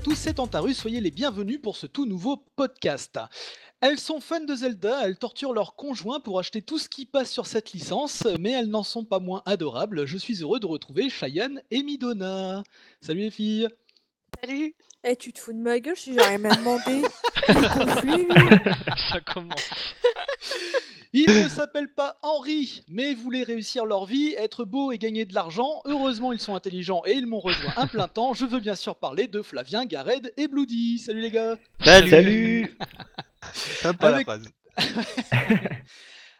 À tous, c'est Antarus, soyez les bienvenus pour ce tout nouveau podcast. Elles sont fans de Zelda, elles torturent leur conjoint pour acheter tout ce qui passe sur cette licence, mais elles n'en sont pas moins adorables. Je suis heureux de retrouver Cheyenne et Midona. Salut les filles Salut Eh, tu te fous de ma gueule si j'ai rien à demander. Ça commence. Ils ne s'appellent pas Henri, mais voulaient réussir leur vie, être beaux et gagner de l'argent. Heureusement, ils sont intelligents et ils m'ont rejoint un plein temps. Je veux bien sûr parler de Flavien, Gared et Bloody. Salut les gars Salut. Sympa Avec- la phrase.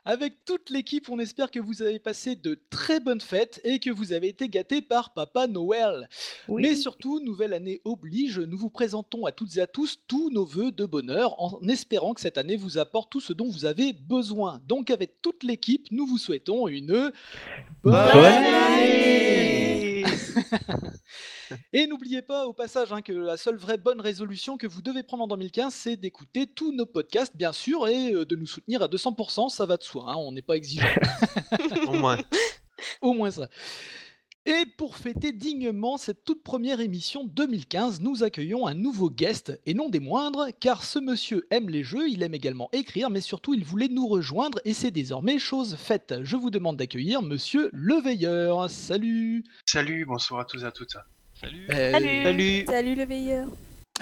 Avec toute l'équipe, on espère que vous avez passé de très bonnes fêtes et que vous avez été gâtés par Papa Noël. Mais surtout, nouvelle année oblige, nous vous présentons à toutes et à tous tous nos voeux de bonheur en espérant que cette année vous apporte tout ce dont vous avez besoin. Donc avec toute l'équipe, nous vous souhaitons une bonne année Et n'oubliez pas au passage hein, que la seule vraie bonne résolution que vous devez prendre en 2015, c'est d'écouter tous nos podcasts, bien sûr, et euh, de nous soutenir à 200%, ça va de soi, hein, on n'est pas exigeant. Au moins. Au moins ça. Et pour fêter dignement cette toute première émission 2015, nous accueillons un nouveau guest, et non des moindres, car ce monsieur aime les jeux, il aime également écrire, mais surtout il voulait nous rejoindre, et c'est désormais chose faite. Je vous demande d'accueillir monsieur Leveilleur. Salut Salut, bonsoir à tous et à toutes. Salut. Euh, Salut. Salut. Salut le veilleur.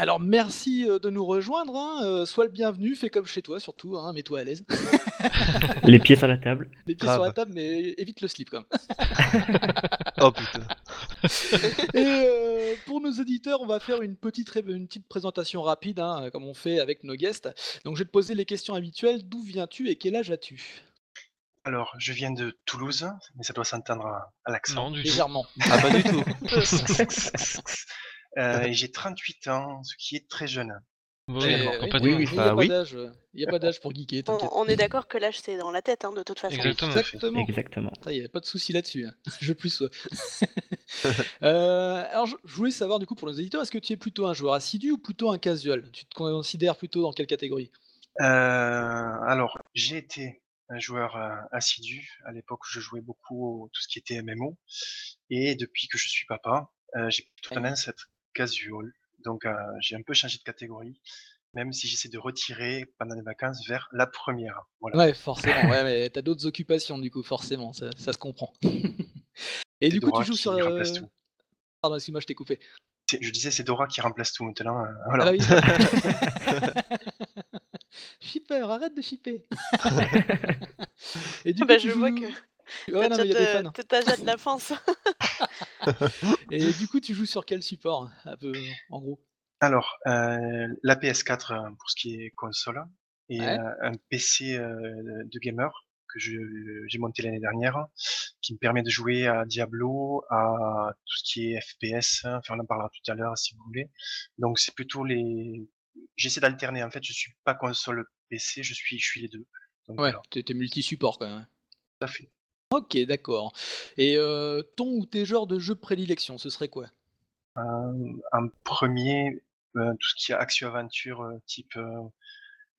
Alors merci euh, de nous rejoindre, hein, euh, sois le bienvenu, fais comme chez toi surtout, hein, mets-toi à l'aise. Les pieds sur la table. Les pieds sur la table, mais évite le slip quand même. Oh putain. Et euh, pour nos auditeurs, on va faire une petite, ré- une petite présentation rapide, hein, comme on fait avec nos guests. Donc je vais te poser les questions habituelles. D'où viens-tu et quel âge as-tu? Alors, je viens de Toulouse, mais ça doit s'entendre à, à l'accent. Non, du tout. Légèrement. Ah pas du tout. Euh, et j'ai 38 ans, ce qui est très jeune. Oui. Il n'y a, Bah pas oui. d'âge, il y a pas d'âge pour geeker, On, on est d'accord que l'âge c'est dans la tête hein, de toute façon. Exactement. Exactement. Exactement. Il n'y a pas de souci là-dessus. hein. Je plus. Euh, alors, je, je voulais savoir du coup pour nos éditeurs, est-ce que tu es plutôt un joueur assidu ou plutôt un casual? Tu te considères plutôt dans quelle catégorie? Euh, alors, j'ai été un joueur euh, assidu. À l'époque, je jouais beaucoup au tout ce qui était MMO. Et depuis que je suis papa, euh, j'ai plutôt tendance à être casual. Donc, euh, j'ai un peu changé de catégorie, même si j'essaie de retirer pendant les vacances vers la première. Voilà. Ouais, forcément. Ouais, mais t'as d'autres occupations du coup, forcément, ça, ça se comprend. Et du coup, tu joues sur. euh, tout. Pardon, excuse-moi, je t'ai coupé. Je disais, c'est Dora qui remplace tout maintenant. euh, Ah voilà. oui. Shipper, arrête de shipper. Et du coup, Bah, tu je vois joues- que Ouais, non, mais il y a des fans. t'es âgé de l'enfance. Et du coup, tu joues sur quel support, un peu, en gros? Alors, euh, la PS4 euh, pour ce qui est console et Ouais. euh, un PC euh, de gamer que je- j'ai monté l'année dernière qui me permet de jouer à Diablo, à tout ce qui est FPS. hein, Enfin, on en parlera tout à l'heure si vous voulez. Donc, c'est plutôt les. J'essaie d'alterner. En fait, je suis pas console PC, je suis, je suis les deux. Donc, Ouais, t'es t'es multi-support quand même. tout à fait. Ok, d'accord. Et euh, ton ou tes genres de jeux prédilection, ce serait quoi? Euh, en premier, euh, tout ce qui est action-aventure type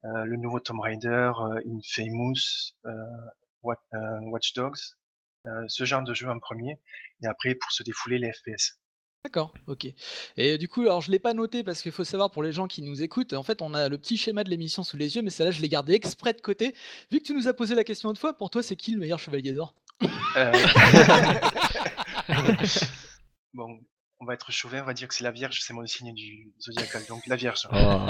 le nouveau Tomb Raider, Infamous, Wa- Watch Dogs, ce genre de jeu en premier, et après pour se défouler les FPS. D'accord, ok. Et du coup, alors je l'ai pas noté parce qu'il faut savoir pour les gens qui nous écoutent, en fait, on a le petit schéma de l'émission sous les yeux, mais celle-là, je l'ai gardé exprès de côté. Vu que tu nous as posé la question une fois, pour toi, c'est qui le meilleur chevalier d'or Euh, bon, on va être chauvin, on va dire que c'est la Vierge, c'est mon signe du zodiacal, donc la Vierge. Oh.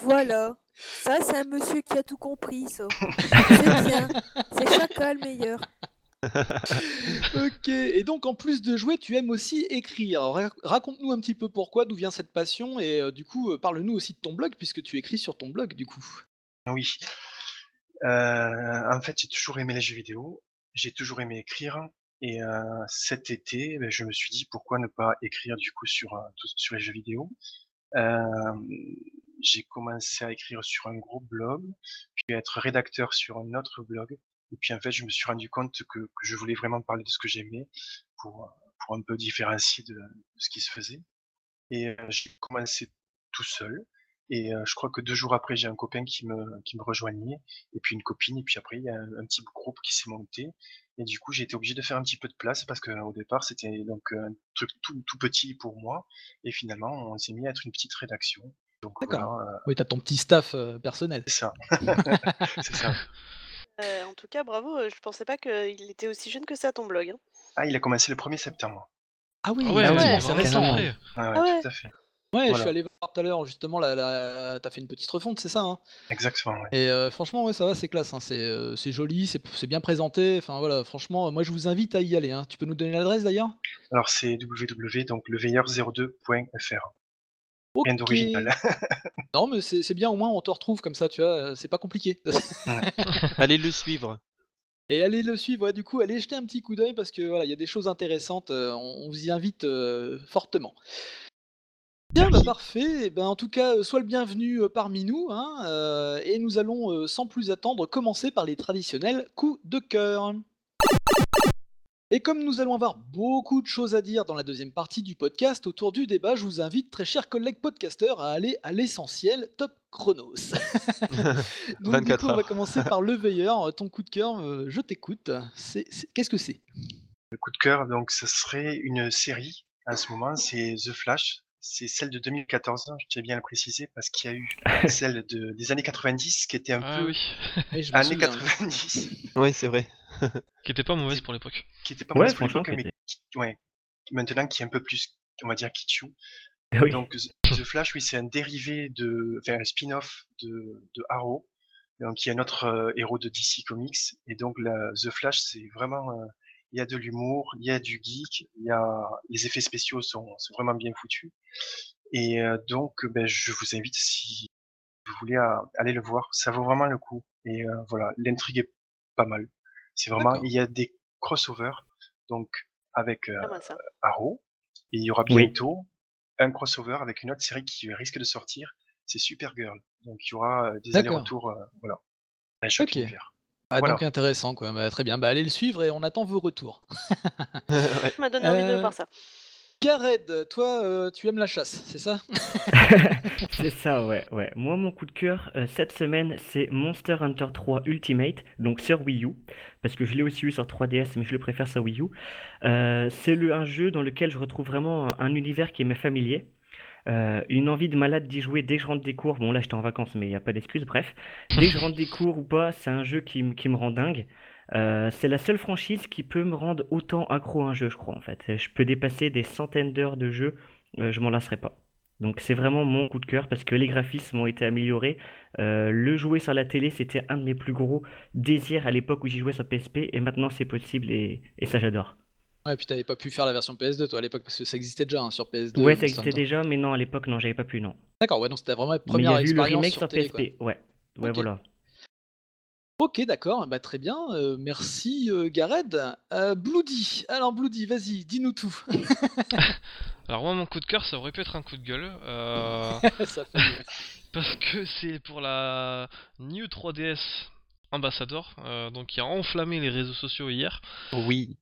Voilà. Ça, c'est un monsieur qui a tout compris, ça. C'est bien. C'est Chaka le meilleur. Ok, et donc en plus de jouer, tu aimes aussi écrire. Raconte-nous un petit peu pourquoi, d'où vient cette passion, et euh, du coup, euh, parle-nous aussi de ton blog, puisque tu écris sur ton blog, du coup. Oui. Euh, en fait, j'ai toujours aimé les jeux vidéo, j'ai toujours aimé écrire, et cet été, ben, je me suis dit pourquoi ne pas écrire du coup sur, sur les jeux vidéo. J'ai commencé à écrire sur un gros blog, puis à être rédacteur sur un autre blog, et puis en fait, je me suis rendu compte que, que je voulais vraiment parler de ce que j'aimais pour, pour un peu différencier de, de ce qui se faisait. Et euh, j'ai commencé tout seul. Et euh, je crois que deux jours après, j'ai un copain qui me, qui me rejoignait, et puis une copine, et puis après, il y a un, un petit groupe qui s'est monté. Et du coup, j'ai été obligé de faire un petit peu de place parce qu'au départ, c'était donc un truc tout, tout petit pour moi. Et finalement, on s'est mis à être une petite rédaction. D'accord. voilà, euh, Oui, t'as ton petit staff euh, personnel. c'est ça. c'est ça. Euh, en tout cas, bravo. Euh, je pensais pas qu'il était aussi jeune que ça, ton blog. Hein. Ah, il a commencé le 1er septembre. Ah oui, ah ouais, c'est récent. Ah tout à fait. Ouais, je suis allé voir tout à l'heure, justement, la, la... t'as fait une petite refonte, c'est ça hein? Exactement. Et euh, franchement, ouais, ça va, c'est classe, hein, euh, c'est joli, c'est bien présenté. Enfin voilà, franchement, moi je vous invite à y aller. Hein. Tu peux nous donner l'adresse d'ailleurs? Alors, c'est www.leveilleur02.fr. Non, mais c'est bien, au moins on te retrouve comme ça, tu vois, euh, c'est pas compliqué. allez le suivre. Et allez le suivre, ouais, du coup, allez jeter un petit coup d'œil parce que voilà, il y a des choses intéressantes, euh, on, vous y invite euh, fortement. Bien, bah, parfait. Eh ben, en tout cas, sois le bienvenu parmi nous. Hein, et nous allons, sans plus attendre, commencer par les traditionnels coups de cœur. Et comme nous allons avoir beaucoup de choses à dire dans la deuxième partie du podcast autour du débat, je vous invite, très chers collègues podcasteurs, à aller à l'essentiel top chronos. Donc, du 24 coup, on va commencer par le veilleur. Ton coup de cœur, euh, je t'écoute. Qu'est-ce que c'est? Le coup de cœur, donc, ce serait une série à ce moment, c'est The Flash. C'est celle de 2014, je tiens bien à le préciser, parce qu'il y a eu celle de, des années 90 qui était un Ah peu oui, Oui, je années souviens. 90, Oui, c'est vrai. qui était pas mauvaise pour l'époque. qui était pas Ouais, mauvaise pour l'époque, mais qui- ouais, maintenant qui est un peu plus, on va dire, kitschou. Ah oui. Donc The The Flash, oui, c'est un dérivé de, enfin un spin-off de, de Arrow, donc qui est un autre euh, héros de DC Comics. Et donc la, The Flash, c'est vraiment, euh, il y a de l'humour, il y a du geek, il y a les effets spéciaux sont, sont vraiment bien foutus. Et euh, donc, ben, je vous invite si vous voulez à aller le voir, ça vaut vraiment le coup. Et euh, voilà, l'intrigue est pas mal. C'est vraiment, il y a des crossovers, donc avec euh. Arrow. Et il y aura Oui. bientôt un crossover avec une autre série qui risque de sortir, c'est Supergirl. Donc il y aura euh, des allers-retours, euh, voilà, à chaque Ok. univers. Ah, Voilà. donc intéressant, quoi. Bah, très bien. Bah, allez le suivre et on attend vos retours. Ouais. Ça m'a donné envie de Euh, voir ça. Gared, toi, euh, tu aimes la chasse, c'est ça? C'est ça, ouais, ouais. Moi, mon coup de cœur euh, cette semaine, c'est Monster Hunter 3 Ultimate, donc sur Wii U, parce que je l'ai aussi eu sur 3DS, mais je le préfère sur Wii U. Euh, c'est le, un jeu dans lequel je retrouve vraiment un, un univers qui m'est familier. Euh, une envie de malade d'y jouer dès que je rentre des cours. Bon, là, j'étais en vacances, mais il n'y a pas d'excuse. Bref, dès que je rentre des cours ou pas, c'est un jeu qui, me rend dingue. Euh, c'est la seule franchise qui peut me rendre autant accro à un jeu, je crois, en fait. Je peux dépasser des centaines d'heures de jeu, euh, je m'en lasserai pas. Donc c'est vraiment mon coup de cœur parce que les graphismes ont été améliorés. Euh, le jouer sur la télé, c'était un de mes plus gros désirs à l'époque où j'y jouais sur PSP et maintenant c'est possible et ça j'adore. Ouais, puis t'avais pas pu faire la version PS2 toi à l'époque parce que ça existait déjà hein, sur PS2. Ouais, ça existait déjà, mais non, à l'époque, non, j'avais pas pu, non. D'accord, ouais, donc c'était vraiment la Mais y première a eu le expérience remake sur, sur télé, quoi. PSP, ouais. Ouais, voilà. Ok, d'accord, bah, très bien. euh, merci euh, Gared. Euh, Bloody, alors Bloody, vas-y, dis-nous tout. Alors moi mon coup de cœur ça aurait pu être un coup de gueule. euh, Ça fait- parce que c'est pour la New 3DS Ambassador, euh, donc qui a enflammé les réseaux sociaux hier. Oui.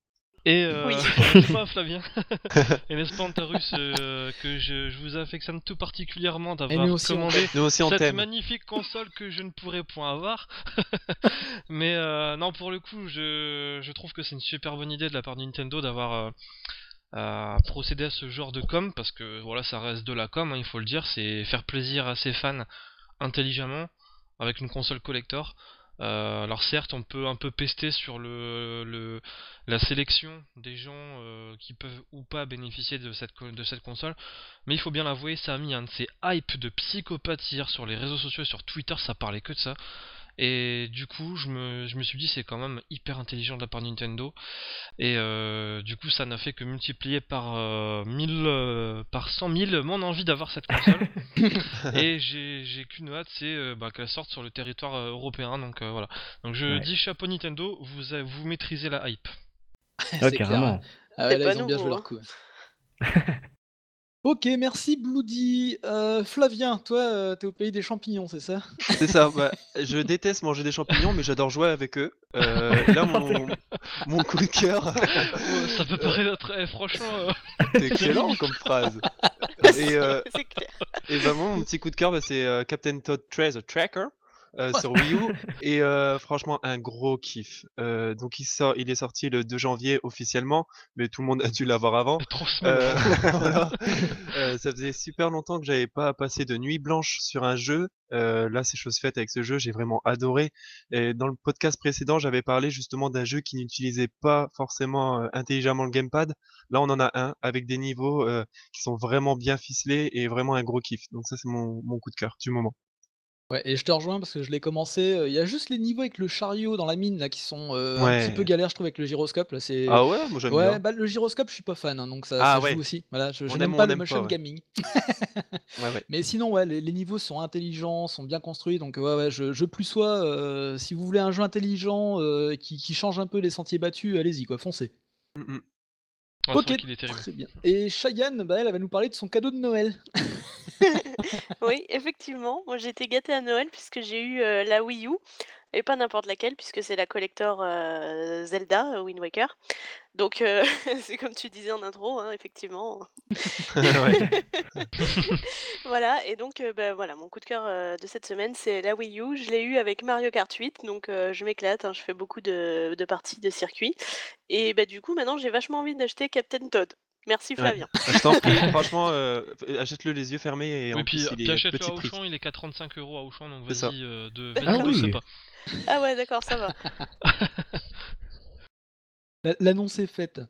Et euh, Oui. n'est-ce pas Flavien Et n'est-ce pas Antarus euh, que je, je vous affectionne tout particulièrement d'avoir commandé Nous aussi on cette magnifique console que je ne pourrais point avoir. Mais euh, non, pour le coup, je, je trouve que c'est une super bonne idée de la part de Nintendo d'avoir euh, euh, procédé à ce genre de com parce que voilà, ça reste de la com, hein, il faut le dire, c'est faire plaisir à ses fans intelligemment avec une console collector. Euh, alors certes, on peut un peu pester sur le, la sélection des gens euh, qui peuvent ou pas bénéficier de cette de cette console, mais il faut bien l'avouer, ça a mis un de ces hype de psychopathe hier sur les réseaux sociaux et sur Twitter, ça parlait que de ça. Et du coup, je me, je me suis dit, c'est quand même hyper intelligent de la part de Nintendo. Et euh, du coup, ça n'a fait que multiplier par, euh, 1000, euh, par 100 000 mon envie d'avoir cette console. et j'ai j'ai qu'une hâte, c'est euh, bah, qu'elle sorte sur le territoire euh, européen. Donc euh, voilà. Donc je Ouais. dis chapeau Nintendo, vous, a- vous maîtrisez la hype. Ah, c'est clair. carrément. Ah C'est ouais, là, pas ils ont bien joué leur hein. coup. ok, merci Bloody. Euh, Flavien, toi, euh, t'es au pays des champignons, c'est ça? C'est ça, bah, je déteste manger des champignons, mais j'adore jouer avec eux. Euh, là, mon, mon coup de cœur, Oh, ça peut paraître très franchement. euh, c'est excellent comme phrase. Et, euh, C'est clair. et bah, moi, mon petit coup de cœur, bah, c'est euh, Captain Todd 13 Tracker euh, sur Wii U. Et euh, franchement, un gros kiff. Euh, donc, il, sort, il est sorti le 2 janvier officiellement, mais tout le monde a dû l'avoir avant. Euh, voilà. Euh, ça faisait super longtemps que j'avais pas passé de nuit blanche sur un jeu. Euh, là, c'est chose faite avec ce jeu, j'ai vraiment adoré. Et dans le podcast précédent, j'avais parlé justement d'un jeu qui n'utilisait pas forcément intelligemment le gamepad. Là, on en a un avec des niveaux euh, qui sont vraiment bien ficelés et vraiment un gros kiff. Donc ça, c'est mon, mon coup de cœur du moment. Ouais, et je te rejoins parce que je l'ai commencé. euh, Il y a juste les niveaux avec le chariot dans la mine là qui sont euh, un petit Ouais. peu galères, je trouve, avec le gyroscope. Là, c'est. Ah ouais, moi j'aime Ouais, bien. bah, le gyroscope, je suis pas fan, hein, donc ça, Ah ça ouais. joue aussi. Voilà, je, je On n'aime pas on le n'aime motion pas, ouais. gaming. Ouais, ouais. Mais sinon, ouais, les, les niveaux sont intelligents, sont bien construits, donc ouais, ouais, je, je plus sois. euh, si vous voulez un jeu intelligent euh, qui, qui change un peu les sentiers battus, allez-y, quoi, foncez. Mm, mm. Ouais, c'est vrai ok, qu'il est terrible. très bien. Et Cheyenne, bah, elle, elle va nous parler de son cadeau de Noël. Oui, effectivement. Moi, j'ai été gâtée à Noël puisque j'ai eu euh, la Wii U. Et pas n'importe laquelle, puisque c'est la collector euh, Zelda, euh, Wind Waker. Donc, euh, c'est comme tu disais en intro, hein, effectivement. Ouais. Voilà, et donc, euh, bah, voilà, mon coup de cœur euh, de cette semaine, c'est la Wii U. Je l'ai eu avec Mario Kart 8, donc euh, je m'éclate, hein, je fais beaucoup de, de parties de circuit. Et bah, du coup, maintenant, j'ai vachement envie d'acheter Captain Todd. Merci Ouais. Flavien. Je t'en prie, franchement, euh, achète-le les yeux fermés et Oui, en puis, plus, puis il est achète-le à prix. Auchan, il est qu'à 35 euros à Auchan, donc vas-y, euh, de, Ah oui. ce pas. Ah ouais, d'accord, ça va. La- L'annonce est faite.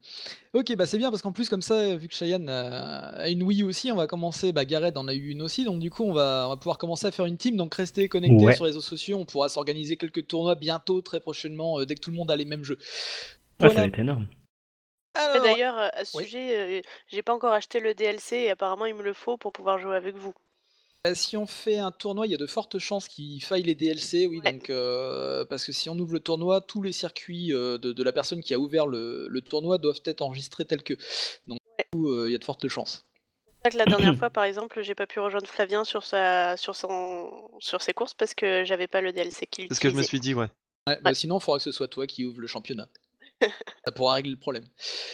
Ok, bah c'est bien parce qu'en plus, comme ça, vu que Cheyenne a, une Wii aussi, on va commencer. Bah, Gareth en a eu une aussi, donc du coup, on va, on va pouvoir commencer à faire une team. Donc, restez connectés Ouais. sur les réseaux sociaux. On pourra s'organiser quelques tournois bientôt, très prochainement, euh, dès que tout le monde a les mêmes jeux. Ouais, ça va être énorme. Et Alors, D'ailleurs, à ce oui. sujet, euh, j'ai pas encore acheté le DLC et apparemment il me le faut pour pouvoir jouer avec vous. bah, si on fait un tournoi, il y a de fortes chances qu'il faille les DLC, oui. Ouais. Donc, euh, parce que si on ouvre le tournoi, tous les circuits euh, de, de la personne qui a ouvert le, le tournoi doivent être enregistrés tels que. Donc, du coup, euh, il y a de fortes chances. C'est ça que la dernière fois, par exemple, j'ai pas pu rejoindre Flavien sur sa, sur son, sur ses courses parce que j'avais pas le DLC qu'il C'est ce que je me utilisait. suis dit, ouais. Ouais, bah, Ouais. sinon, il faudra que ce soit toi qui ouvre le championnat. Ça pourra régler le problème.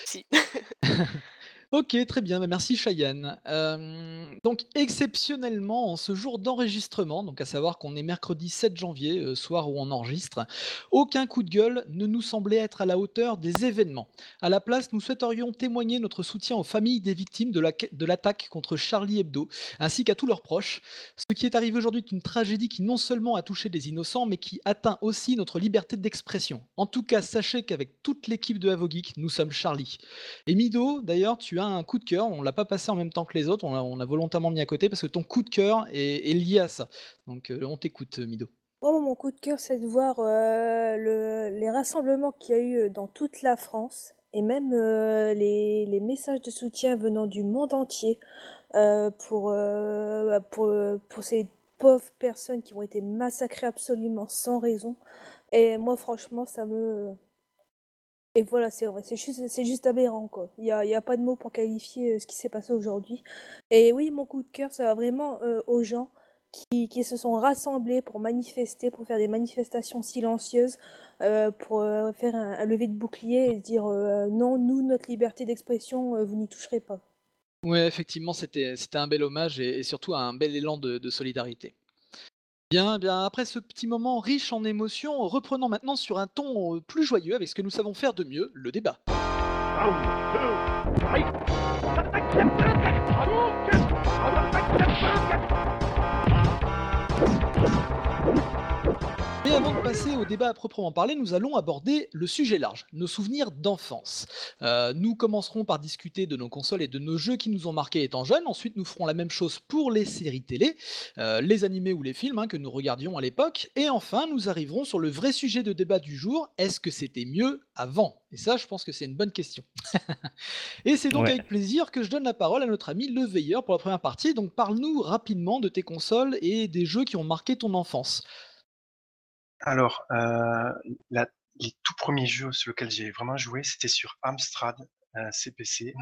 Si. Ok, très bien, bah, merci Cheyenne. Euh, donc exceptionnellement, en ce jour d'enregistrement, donc à savoir qu'on est mercredi 7 janvier, euh, soir où on enregistre, aucun coup de gueule ne nous semblait être à la hauteur des événements. À la place, nous souhaiterions témoigner notre soutien aux familles des victimes de la- de l'attaque contre Charlie Hebdo, ainsi qu'à tous leurs proches. Ce qui est arrivé aujourd'hui est une tragédie qui non seulement a touché des innocents, mais qui atteint aussi notre liberté d'expression. En tout cas, sachez qu'avec toute l'équipe de Avogeek, nous sommes Charlie. Et Mido, d'ailleurs, tu as un coup de cœur. On l'a pas passé en même temps que les autres. On l'a on a volontairement mis à côté parce que ton coup de cœur est, lié à ça. Donc, euh, on t'écoute, Mido. Oh, mon coup de cœur, c'est de voir euh, le- les rassemblements qu'il y a eu euh, dans toute la France et même euh, les, messages de soutien venant du monde entier euh, pour, euh, euh, pour ces pauvres personnes qui ont été massacrées absolument sans raison. Et moi, franchement, ça me... Et voilà, c'est vrai, c'est juste, aberrant, quoi. Il n'y a, y a pas de mots pour qualifier euh, ce qui s'est passé aujourd'hui. Et oui, mon coup de cœur, ça va vraiment euh, aux gens qui, qui se sont rassemblés pour manifester, pour faire des manifestations silencieuses, euh, pour faire un, lever de bouclier et dire non, nous, notre liberté d'expression, vous n'y toucherez pas. Ouais, effectivement, c'était c'était un bel hommage et, surtout un bel élan de solidarité. Bien, après ce petit moment riche en émotions, reprenons maintenant sur un ton euh, plus joyeux avec ce que nous savons faire de mieux, le débat. Passer au débat à proprement parler, nous allons aborder le sujet large, nos souvenirs d'enfance. Euh, nous commencerons par discuter de nos consoles et de nos jeux qui nous ont marqués étant jeunes. Ensuite, nous ferons la même chose pour les séries télé, euh, les animés ou les films hein, que nous regardions à l'époque. Et enfin, nous arriverons sur le vrai sujet de débat du jour est-ce que c'était mieux avant? Et ça, je pense que c'est une bonne question. et c'est donc Ouais. avec plaisir que je donne la parole à notre ami Le Veilleur pour la première partie. Donc, parle-nous rapidement de tes consoles et des jeux qui ont marqué ton enfance. Alors, euh, la- les tout premiers jeux sur lesquels j'ai vraiment joué, c'était sur Amstrad euh, CPC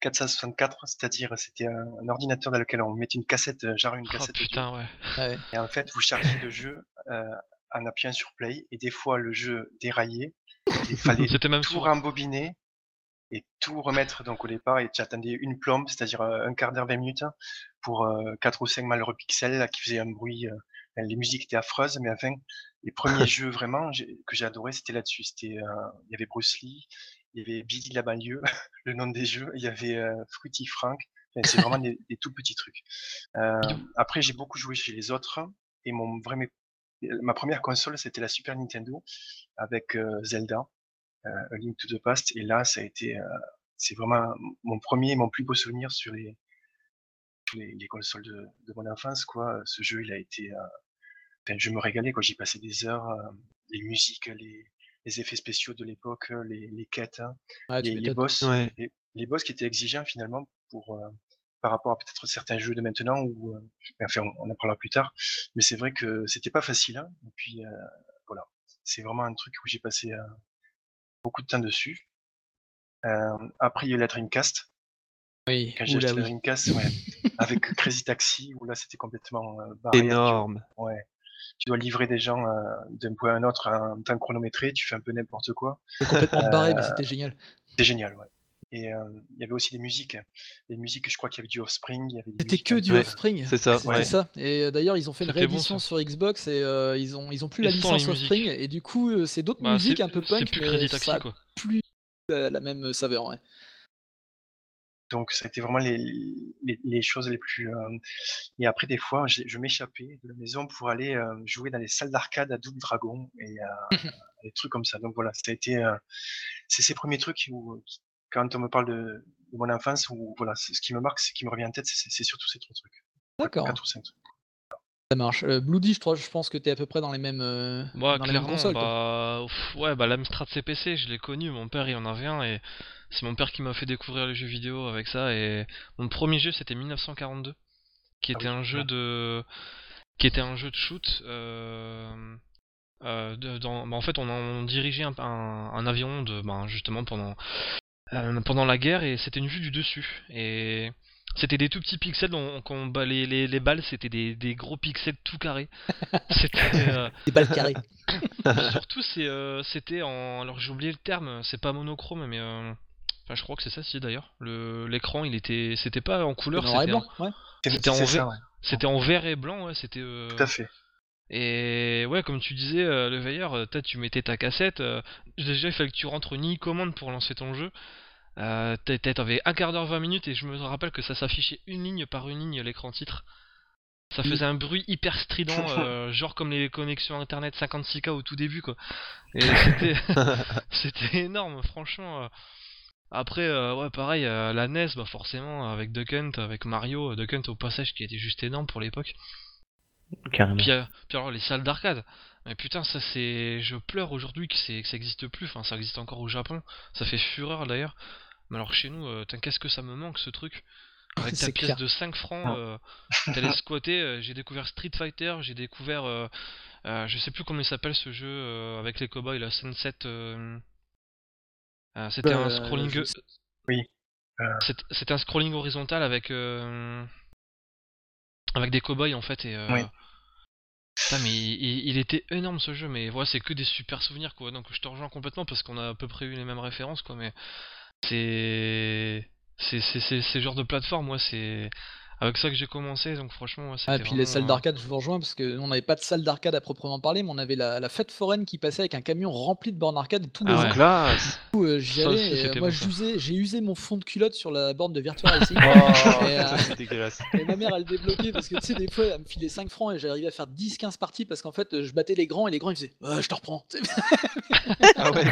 464, c'est-à-dire c'était un, un ordinateur dans lequel on mettait une cassette, euh, genre une Oh cassette audio. putain, ouais. Ouais. Et en fait, vous chargez le jeu euh, en appuyant sur play, et des fois le jeu déraillait, il fallait C'était même tout rembobiner, et tout remettre donc au départ et tu attendais une plombe, c'est-à-dire un quart d'heure, 20 minutes pour 4 ou 5 malheureux pixels qui faisaient un bruit. Les musiques étaient affreuses, mais enfin, les premiers jeux vraiment que j'ai adoré, c'était là-dessus. C'était, il y avait Bruce Lee, il y avait Billy la banlieue, le nom des jeux, il y avait Fruity Frank. c'est vraiment des, tout petits trucs. après, j'ai beaucoup joué chez les autres et mon vraiment ma première console, c'était la Super Nintendo avec Zelda. A Link to the Past. Et là, ça a été, c'est vraiment mon premier, mon plus beau souvenir sur les, les, consoles de, de, mon enfance, quoi. Ce jeu, il a été, je me régalais, quoi. J'y passais des heures, les musiques, les, les effets spéciaux de l'époque, les, les quêtes, hein, les, boss, les, boss qui étaient exigeants finalement pour, par rapport à peut-être certains jeux de maintenant ou enfin on, en parlera plus tard mais c'est vrai que c'était pas facile hein. et puis voilà c'est vraiment un truc où j'ai passé beaucoup de temps dessus. après, il y a eu la Dreamcast. Oui, Quand j'ai acheté la Dreamcast, ouais, avec Crazy Taxi, où là c'était complètement barré. Énorme. Ouais. Tu dois livrer des gens d'un point à un autre à un temps chronométré, tu fais un peu n'importe quoi. C'est complètement barré, mais c'était génial. C'était génial, ouais. Et il y avait aussi des musiques. Les musiques, je crois qu'il y avait du Offspring. C'était que du Offspring. C'est ça. C'est ça. Et d'ailleurs, ils ont fait une réédition sur Xbox et ils ont ils ont plus la licence Offspring et du coup, c'est d'autres bah, musiques un peu punk, plus mais ça quoi. plus la, même saveur. Ouais. Donc, ça a été vraiment les, les, choses les plus. Et après, des fois, je m'échappais de la maison pour aller jouer dans les salles d'arcade à Double Dragon et des trucs comme ça. Donc voilà, ça a été. c'est ces premiers trucs où, quand on me parle de, mon enfance, ou voilà, ce qui me marque, ce qui me revient en tête, c'est surtout ces trois trucs. D'accord. Ça marche. Euh, Bloody, je, je pense que tu es à peu près dans les mêmes, euh, dans les mêmes consoles. Bah, ouais, bah l'Amstrad CPC, je l'ai connu. Mon père, il en avait un et c'est mon père qui m'a fait découvrir les jeux vidéo avec ça. Et mon premier jeu, c'était 1942, qui ah était un jeu de, qui était un jeu de shoot. Euh... Euh, dans, bah, en fait, on, dirigeait un, un, avion de, bah, justement pendant pendant la guerre et c'était une vue du dessus. Et c'était des tout petits pixels, dont, les, les, balles c'était des, des, gros pixels tout carrés. c'était euh, des balles carrées. surtout euh, c'était en alors j'ai oublié le terme, c'est pas monochrome mais enfin je crois que c'est ça si d'ailleurs. Le l'écran il était c'était pas en couleur, c'était en, ouais. c'était en, vert, c'était en vert et blanc ouais, c'était Tout à fait. Et ouais, comme tu disais, le veilleur, tu mettais ta cassette. déjà, il fallait que tu rentres ni commande pour lancer ton jeu. Euh, T'avais un quart d'heure, 20 minutes, et je me rappelle que ça s'affichait une ligne par une ligne l'écran titre. Ça faisait un bruit hyper strident, euh, genre comme les connexions internet 56K au tout début, quoi. Et c'était, c'était énorme, franchement. Euh. Après, euh, ouais, pareil, la NES, bah forcément, avec Duck Hunt, avec Mario, Duck Hunt au passage qui était juste énorme pour l'époque. Carrément. Puis, puis alors les salles d'arcade. Mais putain, ça c'est. Je pleure aujourd'hui que, que ça existe plus. Enfin, ça existe encore au Japon. Ça fait fureur d'ailleurs. Mais alors chez nous, euh, qu'est-ce que ça me manque ce truc Avec ta pièce de 5 francs, euh, t'allais squatter. Euh, j'ai découvert Street Fighter, j'ai découvert. Euh, je sais plus comment il s'appelle ce jeu avec les cowboys, la Sunset. C'était un scrolling. Oui. C'était un scrolling horizontal avec. Avec des cowboys en fait. Et, oui mais il, était énorme ce jeu, mais voilà, c'est que des super souvenirs quoi. Donc je te rejoins complètement parce qu'on a à peu près eu les mêmes références quoi, mais c'est c'est c'est ce genre de plateforme, moi c'est avec ça que j'ai commencé, donc franchement, Ah, et puis les salles d'arcade, je vous rejoins parce que on n'avait pas de salle d'arcade à proprement parler, mais on avait la, fête foraine qui passait avec un camion rempli de bornes arcade tous les ah. Classe. Euh, j'y allais, et, moi j'ai usé mon fond de culotte sur la borne de Virtual Racing. Oh, et, euh, dégueulasse. et ma mère elle débloquait parce que tu sais, des fois elle me filait 5 francs et j'arrivais à faire 10-15 parties parce qu'en fait je battais les grands et les grands ils faisaient je te reprends. ah ouais,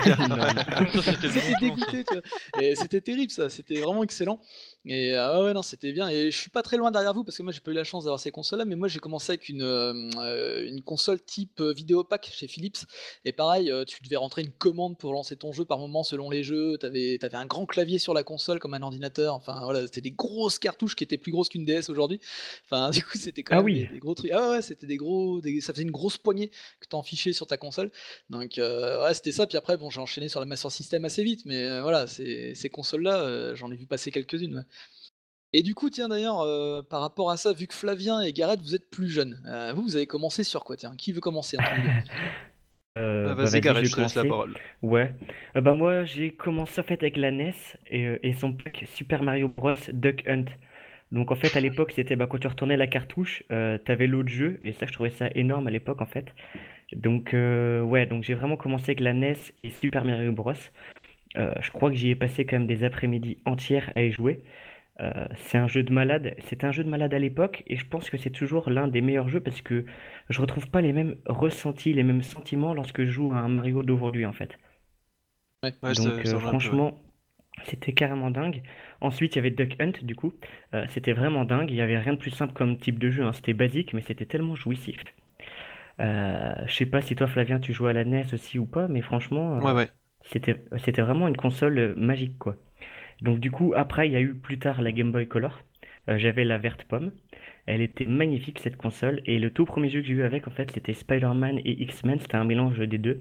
c'était dégoûté, tu vois. Et c'était terrible ça, c'était vraiment excellent. Et ah ouais, non, c'était bien. Et je suis pas très loin derrière vous parce que moi j'ai pas eu la chance d'avoir ces consoles-là, mais moi j'ai commencé avec une, euh, une console type vidéo pack chez Philips. Et pareil, tu devais rentrer une commande pour lancer ton jeu par moment selon les jeux. Tu avais, un grand clavier sur la console comme un ordinateur. Enfin voilà, c'était des grosses cartouches qui étaient plus grosses qu'une DS aujourd'hui. Enfin, du coup, c'était quand ah même oui. des, gros trucs. Ah ouais, c'était des gros. ça faisait une grosse poignée que tu fichais sur ta console. Donc ouais, c'était ça. Puis après, bon, j'ai enchaîné sur la Master System assez vite, mais voilà, ces, ces consoles-là, j'en ai vu passer quelques-unes. Et du coup, tiens d'ailleurs, euh, par rapport à ça, vu que Flavien et Gareth, vous êtes plus jeunes, euh, vous, vous avez commencé sur quoi Tiens, qui veut commencer Euh, Bah, bah vas-y, Gareth, je te laisse la parole. Ouais. Euh, bah moi, j'ai commencé en fait avec la NES et, euh, et son pack Super Mario Bros. Duck Hunt. Donc en fait, à l'époque, c'était bah, quand tu retournais la cartouche, euh, t'avais l'autre jeu et ça, je trouvais ça énorme à l'époque en fait. Donc euh, ouais, donc j'ai vraiment commencé avec la NES et Super Mario Bros. Euh, je crois que j'y ai passé quand même des après-midi entières à y jouer. Euh, c'est un jeu de malade. C'était un jeu de malade à l'époque et je pense que c'est toujours l'un des meilleurs jeux parce que je retrouve pas les mêmes ressentis, les mêmes sentiments lorsque je joue à un Mario d'aujourd'hui en fait. Ouais, Donc euh, franchement, c'était carrément dingue. Ensuite, il y avait Duck Hunt du coup. Euh, c'était vraiment dingue. Il y avait rien de plus simple comme type de jeu. hein. C'était basique, mais c'était tellement jouissif. Euh, je sais pas si toi, Flavien, tu jouais à la NES aussi ou pas, mais franchement, euh, ouais. c'était c'était vraiment une console magique quoi. Donc du coup, après, il y a eu plus tard la Game Boy Color. Euh, j'avais la verte pomme. Elle était magnifique cette console. Et le tout premier jeu que j'ai eu avec, en fait, c'était Spider-Man et X-Men. C'était un mélange des deux.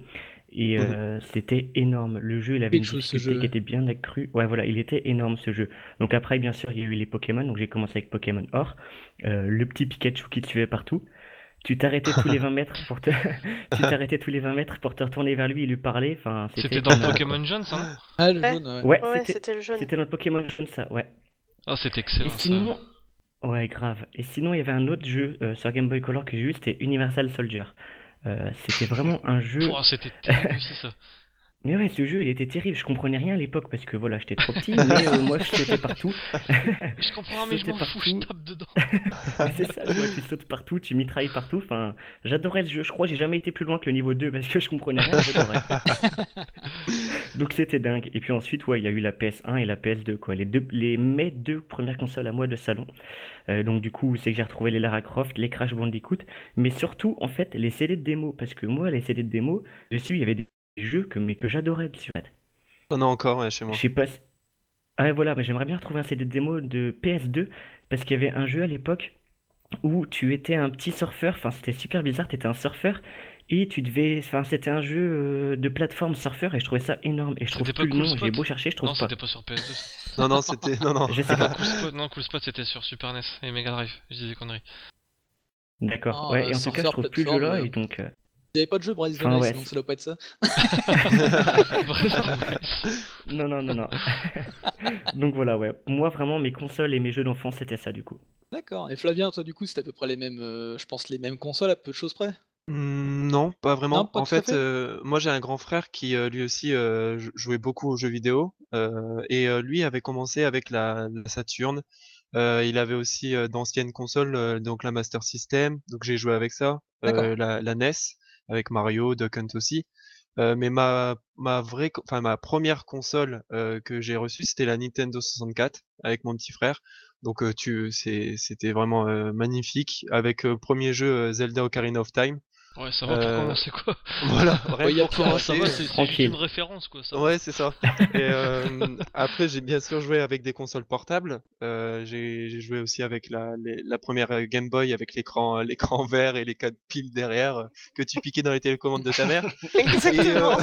Et euh, c'était énorme. Le jeu, il avait une difficulté qui était bien accrue. Ouais, voilà, il était énorme ce jeu. Donc après, bien sûr, il y a eu les Pokémon. Donc j'ai commencé avec Pokémon Or. Euh, le petit Pikachu qui te suivait partout. Tu t'arrêtais tous les 20 mètres pour te... tu t'arrêtais tous les 20 mètres pour te retourner vers lui et lui parler. Enfin, C'était c'était dans. Pokémon Jaune, ça, non Ah, le Ouais. jaune, ouais. Ouais, Ouais, c'était c'était le jaune. c'était dans le Pokémon jaune, ça, ouais. Ah, c'était Et excellent, ça. sinon, ouais, grave. Et sinon, il y avait un autre jeu euh, sur Game Boy Color que j'ai eu, c'était Universal Soldier. Euh, c'était vraiment un jeu. Pouah, c'était ça. Mais ouais, ce jeu, il était terrible. Je comprenais rien à l'époque parce que voilà, j'étais trop petit, mais euh, moi, je sautais partout. Je comprends, mais je sautais m'en fous, je tape dedans. C'est ça, ouais, tu sautes partout, tu mitrailles partout. Enfin, j'adorais le jeu. Je crois que j'ai jamais été plus loin que le niveau 2 parce que je comprenais rien. Donc c'était dingue. Et puis ensuite, ouais, il y a eu la PS1 et la PS2, quoi. Les deux, les, mes deux premières consoles à moi de salon. Euh, donc du coup, c'est que j'ai retrouvé les Lara Croft, les Crash Bandicoot, mais surtout, en fait, les CD de démo. Parce que moi, les CD de démo, dessus, il y avait des jeux que, mais que j'adorais dessus. en fait. On a encore, ouais, chez moi. Je sais pas si- Ah ouais, voilà, mais j'aimerais bien retrouver un CD de démo de PS2 parce qu'il y avait un jeu à l'époque où tu étais un petit surfeur, enfin c'était super bizarre, tu étais un surfeur et tu devais, enfin c'était un jeu euh, de plateforme surfeur et je trouvais ça énorme et je trouve pas plus le Cool nom, j'ai beau chercher, je trouve Non, pas. c'était pas sur PS2. Non, non, c'était. Non, non. Je sais pas. Cool Spot, non, Cool Spot, c'était sur Super NES et Mega Drive. Je dis des conneries. D'accord. Ah, Ouais, et en tout cas, je trouve plus le jeu là et donc euh, Il n'y avait pas de jeu Bryce ouais, donc c'est- ça doit pas être ça. Non non non non. Donc voilà, ouais. Moi vraiment mes consoles et mes jeux d'enfance c'était ça du coup. D'accord. Et Flavien, toi, du coup, c'était à peu près les mêmes, euh, je pense, les mêmes consoles à peu de choses près? Hmm, Non, pas vraiment. Non, pas En fait, fait euh, moi j'ai un grand frère qui euh, lui aussi euh, jou- jouait beaucoup aux jeux vidéo euh, et euh, lui avait commencé avec la, la Saturn. Euh, il avait aussi euh, d'anciennes consoles, euh, donc la Master System, donc j'ai joué avec ça, euh, la NES avec Mario, Duck Hunt aussi. Euh, mais ma première console euh, que j'ai reçue, c'était la Nintendo 64 avec mon petit frère. Donc euh, c'était vraiment magnifique avec premier jeu Zelda Ocarina of Time. Ouais, ça va pour Euh, commencer quoi. Voilà, Ouais, rien y a pour pire, Ouais, ça commencer. va, c'est juste une référence quoi. Ça. Ouais, c'est ça. Et euh, après, j'ai bien sûr joué avec des consoles portables. Euh, j'ai joué aussi avec la, les- la première Game Boy avec l'écran l'écran vert et les quatre piles derrière que tu piquais dans les télécommandes de ta mère. Et, euh, Exactement.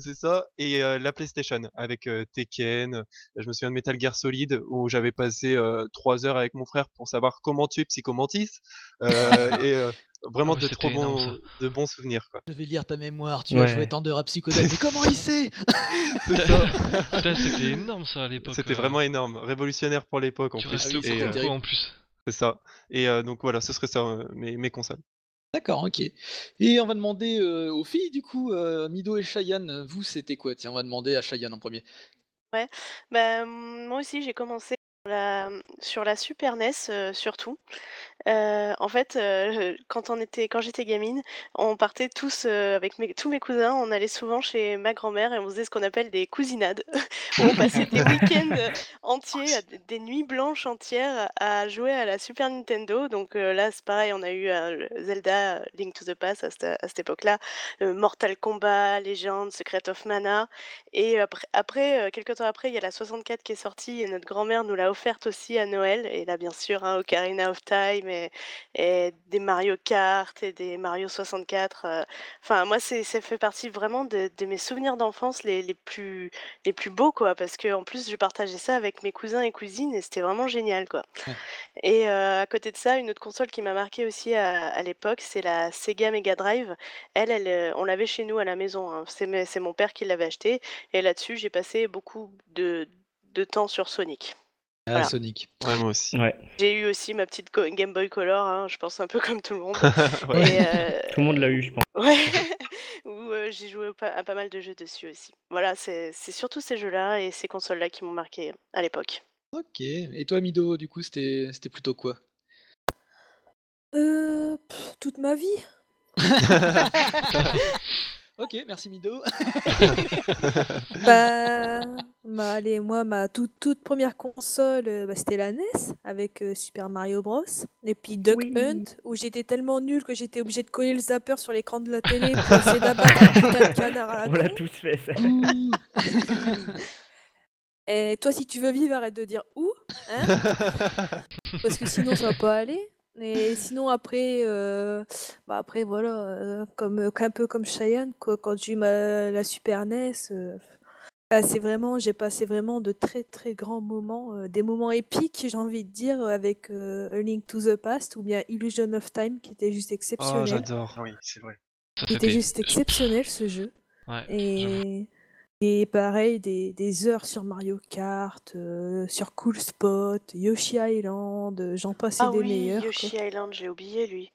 C'est ça. Et euh, la PlayStation avec euh, Tekken. Je me souviens de Metal Gear Solid où j'avais passé euh, trois heures avec mon frère pour savoir comment tuer Psycho Mantis. Euh, et euh, vraiment Ah ouais, de trop énorme, bons, de bons souvenirs. Quoi. Je vais lire ta mémoire, tu as joué Ouais. tant d'heures à Psychodel, mais comment il sait? C'était énorme ça à l'époque. C'était euh, vraiment énorme, révolutionnaire pour l'époque en Tu plus. Et, c'était euh, en plus. c'est ça. Et euh, donc voilà, ce serait ça euh, mes, mes consoles. D'accord, ok. Et on va demander euh, aux filles, du coup, euh, Mido et Cheyenne, vous, c'était quoi? Tiens, on va demander à Cheyenne en premier. Bah, mmh, moi aussi, j'ai commencé sur la, Super NES, heu, surtout. Heu, en fait, heu, quand j'étais gamine, on partait tous, heu, avec tous mes cousins, on allait souvent chez ma grand-mère et on faisait ce qu'on appelle des cousinades, on passait des week-ends, entiers, des nuits blanches entières à jouer à la Super Nintendo. Donc, là, c'est pareil, on a eu, Zelda, Link to the Past à cette époque-là, Mortal Kombat, Legend, Secret of Mana. Et après après, heu, quelque temps après, il y a la 64 qui est sortie et notre grand-mère nous l'a offerte aussi à Noël. Et là, bien sûr, hein, Ocarina of Time et des Mario Kart et des Mario 64. euh. Enfin, moi, c'est, ça fait partie vraiment de, de mes souvenirs d'enfance les, les plus, les plus beaux, quoi. Parce que en plus, je partageais ça avec mes cousins et cousines et c'était vraiment génial, quoi. Ouais. Et euh, à côté de ça, une autre console qui m'a marqué aussi à, à l'époque, c'est la Sega Mega Drive. Elle, elle, euh, on l'avait chez nous à la maison. hein. C'est, mon père qui l'avait acheté. Et là-dessus, j'ai passé beaucoup de, de temps sur Sonic. Ah, Voilà. Sonic. Ouais, moi aussi. Ouais, J'ai eu aussi ma petite Game Boy Color, hein, je pense un peu comme tout le monde. Ouais. Euh, tout le monde l'a eu, je pense. ouais, où euh, j'ai joué à pas mal de jeux dessus aussi. Voilà, c'est surtout ces jeux-là et ces consoles-là qui m'ont marqué à l'époque. Ok. Et toi, Mido, du coup, c'était c'était plutôt quoi? Euh, pff, toute ma vie. Ok, merci Mido. Bah, bah, allez, moi, ma toute, toute première console, euh, bah, c'était la NES avec euh, Super Mario Bros. Et puis Duck Oui. Hunt, où j'étais tellement nul que j'étais obligée de coller le zapper sur l'écran de la télé pour essayer d'abattre un putain de canard à la On l'a tous fait, ça. Et toi, si tu veux vivre, arrête de dire où, hein Parce que sinon, ça va pas aller. Et sinon, après, euh, bah après voilà, euh, comme, euh, un peu comme Cheyenne, quoi, quand j'ai eu ma, la Super NES, euh, ah, c'est vraiment, j'ai passé vraiment de très très grands moments, euh, des moments épiques, j'ai envie de dire, avec euh, A Link to the Past ou bien Illusion of Time, qui était juste Oh, exceptionnel. j'adore. Ah oui, c'est vrai. Ça qui était juste exceptionnel ce jeu. Ouais. Et, et pareil, des, des heures sur Mario Kart, euh, sur Cool Spot, Yoshi Island, euh, j'en passais Ah des oui, meilleurs. quoi. Yoshi Island, j'ai oublié lui.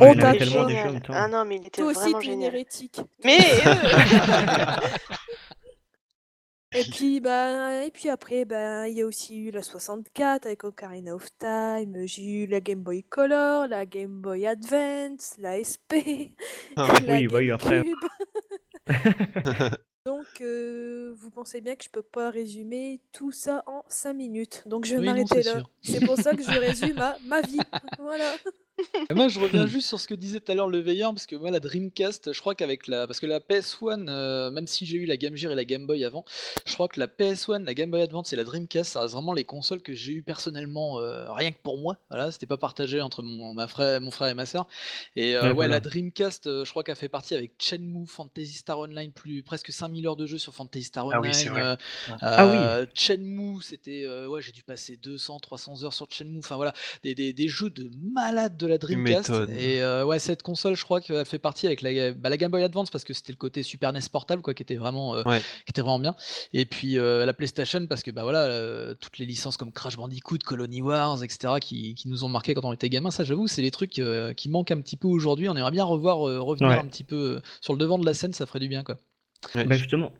Oh, Ouais, il Il avait t'as est tellement pas. de jeux en génial. même temps. Ah non, mais il était Toi aussi, vraiment t'es une génial. hérétique. Mais euh, Et puis, bah, et puis après, bah, il y a aussi eu la 64 avec Ocarina of Time. J'ai eu la Game Boy Color, la Game Boy Advance, la SP, Ah la Oui, bah oui, après. GameCube. Donc, euh, vous pensez bien que je peux pas résumer tout ça en 5 minutes. Donc, je vais Oui, m'arrêter là. C'est pour ça que je résume à ma vie. Voilà. Et moi, je reviens juste sur ce que disait tout à l'heure le veilleur, parce que moi, la Dreamcast, je crois qu'avec la. Parce que la PS1, euh, même si j'ai eu la Game Gear et la Game Boy avant, je crois que la PS1, la Game Boy Advance et la Dreamcast, ça reste vraiment les consoles que j'ai eu personnellement, euh, rien que pour moi. Voilà, c'était pas partagé entre mon, ma frère, mon frère et ma soeur. Et euh, Ouais, ouais, voilà. la Dreamcast, je crois qu'elle fait partie avec Shenmue, Fantasy Star Online, plus presque 5000 heures de jeu sur Fantasy Star Ah Online. oui, c'est vrai. euh, Ah oui. Shenmue, c'était. ouais, j'ai dû passer 200, 300 heures sur Shenmue. Enfin voilà, des, des, des jeux de malade de la Dreamcast. Et euh, ouais, cette console, je crois qu'elle fait partie avec la, bah, la Game Boy Advance parce que c'était le côté Super NES portable, quoi, qui était vraiment, euh, Ouais. qui était vraiment bien. Et puis euh, la PlayStation parce que bah voilà, euh, toutes les licences comme Crash Bandicoot, Colony Wars, etc., qui, qui nous ont marqué quand on était gamin. Ça, j'avoue, c'est des trucs euh, qui manquent un petit peu aujourd'hui. On aimerait bien revoir, euh, revenir Ouais. un petit peu sur le devant de la scène. Ça ferait du bien, quoi. Ouais, Bah justement,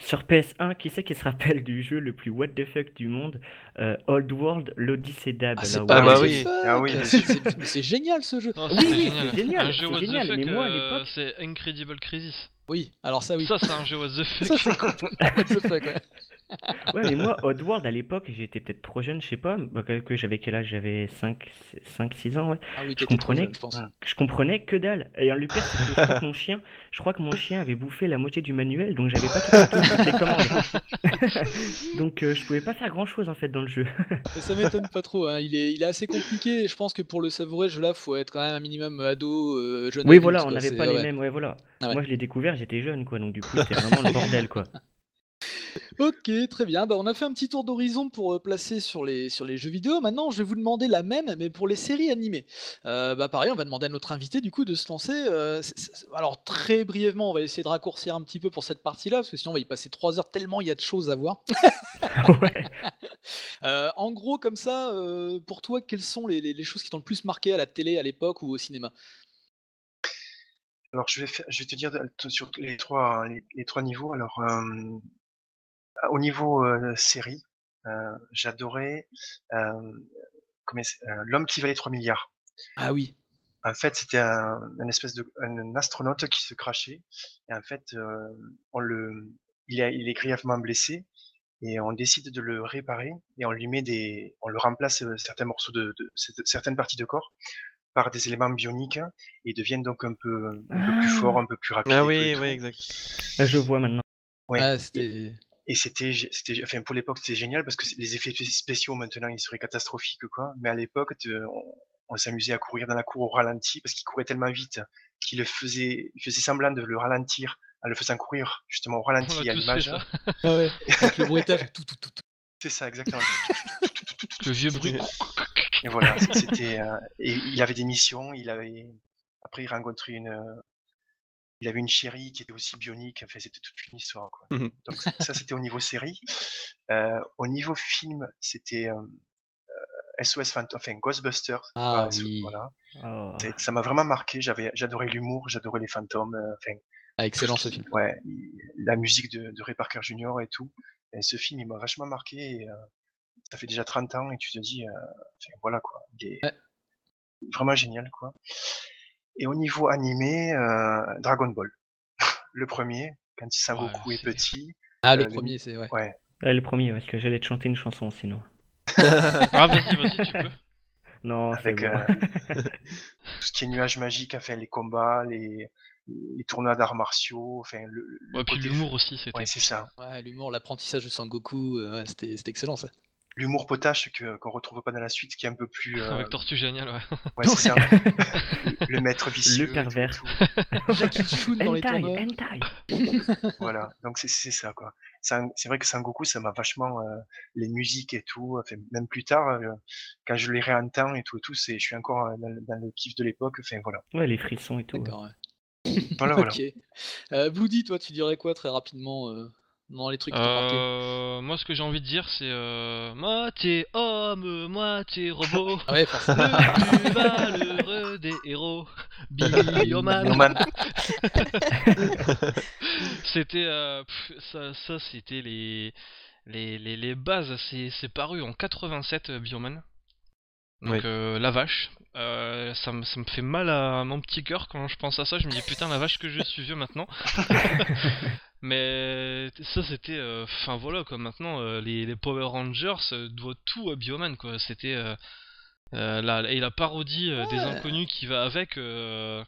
sur PS1, qui c'est qui se rappelle du jeu le plus what the fuck du monde euh, Old World, l'Odyssey Dab. Ah, c'est pas Ah bah the oui. Ah oui, bien c'est- génial ce jeu. Non, Oui, oui, génial. c'est génial, Un jeu c'est what the génial, fuck, mais moi, à euh, l'époque- c'est Incredible Crisis. Oui, alors ça oui. Ça, c'est un jeu what the fuck. Ça, c'est complètement what the fuck, ouais. Ouais, mais moi, Oddworld, à l'époque, j'étais peut-être trop jeune, je sais pas. bah, que que j'avais quel âge? J'avais 5, 5, 6 ans, ouais. Ah oui, Je comprenais, jeune, je je comprenais que dalle. Et c'est que je crois que mon chien, je crois que mon chien avait bouffé la moitié du manuel, donc j'avais pas tout, tout- toutes les commandes. donc euh, je pouvais pas faire grand chose en fait dans le jeu. Ça m'étonne pas trop. hein. Il, est, il est assez compliqué. Je pense que pour le savourer, ce jeu-là, faut être quand même un minimum ado, euh, jeune Oui, adulte, voilà, on n'avait pas les ouais. mêmes, ouais, voilà. Ah ouais. Moi, je l'ai découvert, j'étais jeune, quoi, donc du coup, c'était vraiment le bordel, quoi. Ok, très bien. Bah, on a fait un petit tour d'horizon pour euh, placer sur les, sur les jeux vidéo. Maintenant, je vais vous demander la même, mais pour les séries animées. Euh, bah, pareil, on va demander à notre invité du coup de se lancer. euh, c'est- c'est- alors très brièvement, on va essayer de raccourcir un petit peu pour cette partie-là, parce que sinon on va y passer trois heures tellement il y a de choses à voir. ouais. Euh, en gros, comme ça, euh, pour toi, quelles sont les, les- les choses qui t'ont le plus marqué à la télé à l'époque ou au cinéma? Alors, je vais, faire, je vais te dire de- sur les trois, les, les trois niveaux. Alors, euh, au niveau euh, série, euh, j'adorais euh, euh, L'homme qui valait 3 milliards. Ah oui. En fait, c'était un, un espèce de un astronaute qui se crachait. Et en fait, euh, on le, il, a- il est grièvement blessé et on décide de le réparer et on lui met des, on le remplace certains morceaux de, certaines parties de corps par des éléments bioniques et deviennent donc un peu, un peu plus Ah. forts, un peu plus rapides. Ah et tout oui, oui, exact. Là, je vois maintenant. Ouais. Ah, c'était. Et c'était, c'était, enfin pour l'époque c'était génial parce que les effets spéciaux maintenant ils seraient catastrophiques quoi. Mais à l'époque on, on s'amusait à courir dans la cour au ralenti parce qu'il courait tellement vite qu'il faisait, il faisait semblant de le ralentir en le faisant courir justement au ralenti à l'image. Ah ouais, avec le bruitage, tout, tout, tout. C'est ça, exactement. Le vieux bruit. Et voilà, c'était. Euh, et il avait des missions, il avait. Après, il rencontrait une. Il avait une chérie qui était aussi bionique, enfin, c'était toute une histoire. Quoi. Mmh Donc, ça, c'était au niveau série. Euh, au niveau film, c'était SOS Phantom, enfin Ghostbusters. Ah voilà, oui. voilà. Oh. Ça m'a vraiment marqué. J'avais, j'adorais l'humour, j'adorais les fantômes. euh, Enfin, Ah, excellent ce film. ouais, la musique de, de Ray Parker Jr. et tout. Et ce film, il m'a vachement marqué. Et, euh, ça fait déjà 30 ans et tu te dis, euh, voilà quoi, il est Ouais. vraiment génial quoi. Et au niveau animé, euh, Dragon Ball, le premier, quand Sangoku Ouais, est c'est- petit, Ah, le Euh, le- premier, c'est ouais. ouais, Ouais, le premier, parce que j'allais te chanter une chanson sinon. Ah, vas-y, vas-y, tu peux. Non, c'est avec bon. euh, tout ce qui est nuages magiques, enfin les combats, les, les tournois d'arts martiaux, enfin le, le Ouais, puis l'humour aussi, c'était. Ouais, c'est ça. Ouais, l'humour, l'apprentissage de Sangoku, euh, c'était excellent ça. L'humour potache que qu'on retrouve pas dans la suite, qui est un peu plus. euh, Avec Tortue Génial, ouais. ouais, c'est ça. le, le maître vicieux. tout, pervers. tout. Jackie Chun dans les Hentai, tournois. hentai. Voilà, donc c'est c'est ça quoi. Sang- C'est vrai que Sangoku, ça m'a vachement euh, les musiques et tout. Enfin, même plus tard, euh, quand je les réentends et tout et tout, c'est, je suis encore euh, dans, le- dans le kiff de l'époque. Enfin voilà, Ouais, les frissons et tout. D'accord, ouais. voilà, voilà. Ok. Euh, Bloody, toi, tu dirais quoi très rapidement euh, dans les trucs Euh, moi, ce que j'ai envie de dire, c'est euh, moitié homme, moitié robot. Ah ouais, forcément. Le plus malheureux des héros, Bioman. C'était euh, ça, ça c'était les, les les les bases. C'est c'est paru en 87 euh, Bioman. Donc Oui. euh, la vache. Euh, ça me ça me fait mal à mon petit cœur quand je pense à ça. Je me dis putain la vache que je suis vieux maintenant. Mais ça c'était, euh, enfin voilà quoi. Maintenant euh, les, les Power Rangers euh, doivent tout à Bioman quoi. C'était euh, euh, la, et la parodie euh, des inconnus qui va avec. euh,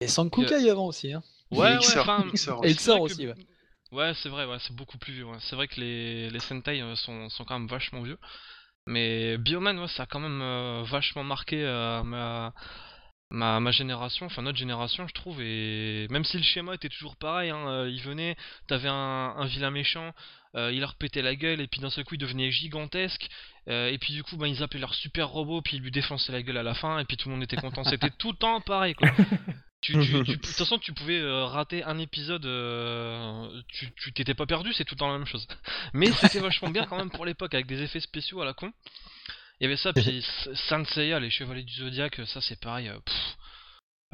Et Sankukai avant aussi. Hein. Ouais, Et aussi. Xor aussi, ouais. Ouais, c'est vrai, ouais, c'est beaucoup plus vieux. ouais. C'est vrai que les, les Sentai euh, sont, sont quand même vachement vieux. Mais Bioman, ouais, ça a quand même euh, vachement marqué euh, ma, ma, ma génération, enfin notre génération, je trouve. Et même si le schéma était toujours pareil, hein, euh, il venait, t'avais un, un vilain méchant, euh, il leur pétait la gueule, et puis d'un seul coup il devenait gigantesque. euh, et puis du coup, bah, ils appelaient leur super robot, puis ils lui défonçaient la gueule à la fin, et puis tout le monde était content. C'était tout le temps pareil, quoi. Tu, tu, tu- de toute façon, tu pouvais euh, rater un épisode, euh, tu tu t'étais pas perdu, c'est tout le temps la même chose. Mais c'était vachement bien quand même pour l'époque, avec des effets spéciaux à la con. Il y avait ça, puis S- Saint Seiya, les Chevaliers du Zodiaque, ça c'est pareil. euh, pff.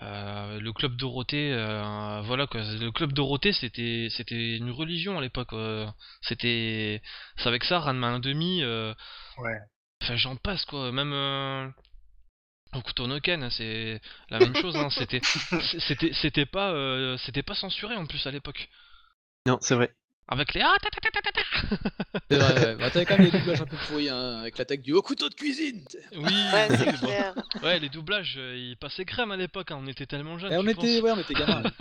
Euh, le club Dorothée, euh, voilà quoi. Le club Dorothée, c'était c'était une religion à l'époque. euh. C'était, c'est avec ça, Ranma 1,5. Euh, Ouais. Enfin, j'en passe quoi. Même euh, Hokuto no Ken, hein, c'est la même chose. Hein. C'était, c'était, c'était pas, euh, c'était pas censuré en plus à l'époque. Non, c'est vrai. Avec les ah ta ta ta ta ta ta. C'est vrai, ouais. Bah, t'avais quand même des doublages un peu pourris hein, avec l'attaque du haut couteau de cuisine. Oui, Ouais, c'est clair. Ouais, les doublages, euh, ils passaient crème à l'époque. hein, On était tellement jeunes. Et on était, ouais, on était gamins.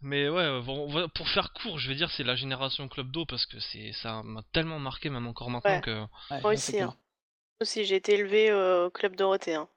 Mais ouais, euh, bon, on va- pour faire court, je vais dire c'est la génération Club d'eau parce que c'est ça m'a tellement marqué même encore maintenant Ouais. que Ouais, Moi aussi, hein. aussi, j'ai été élevée au club Dorothée. hein.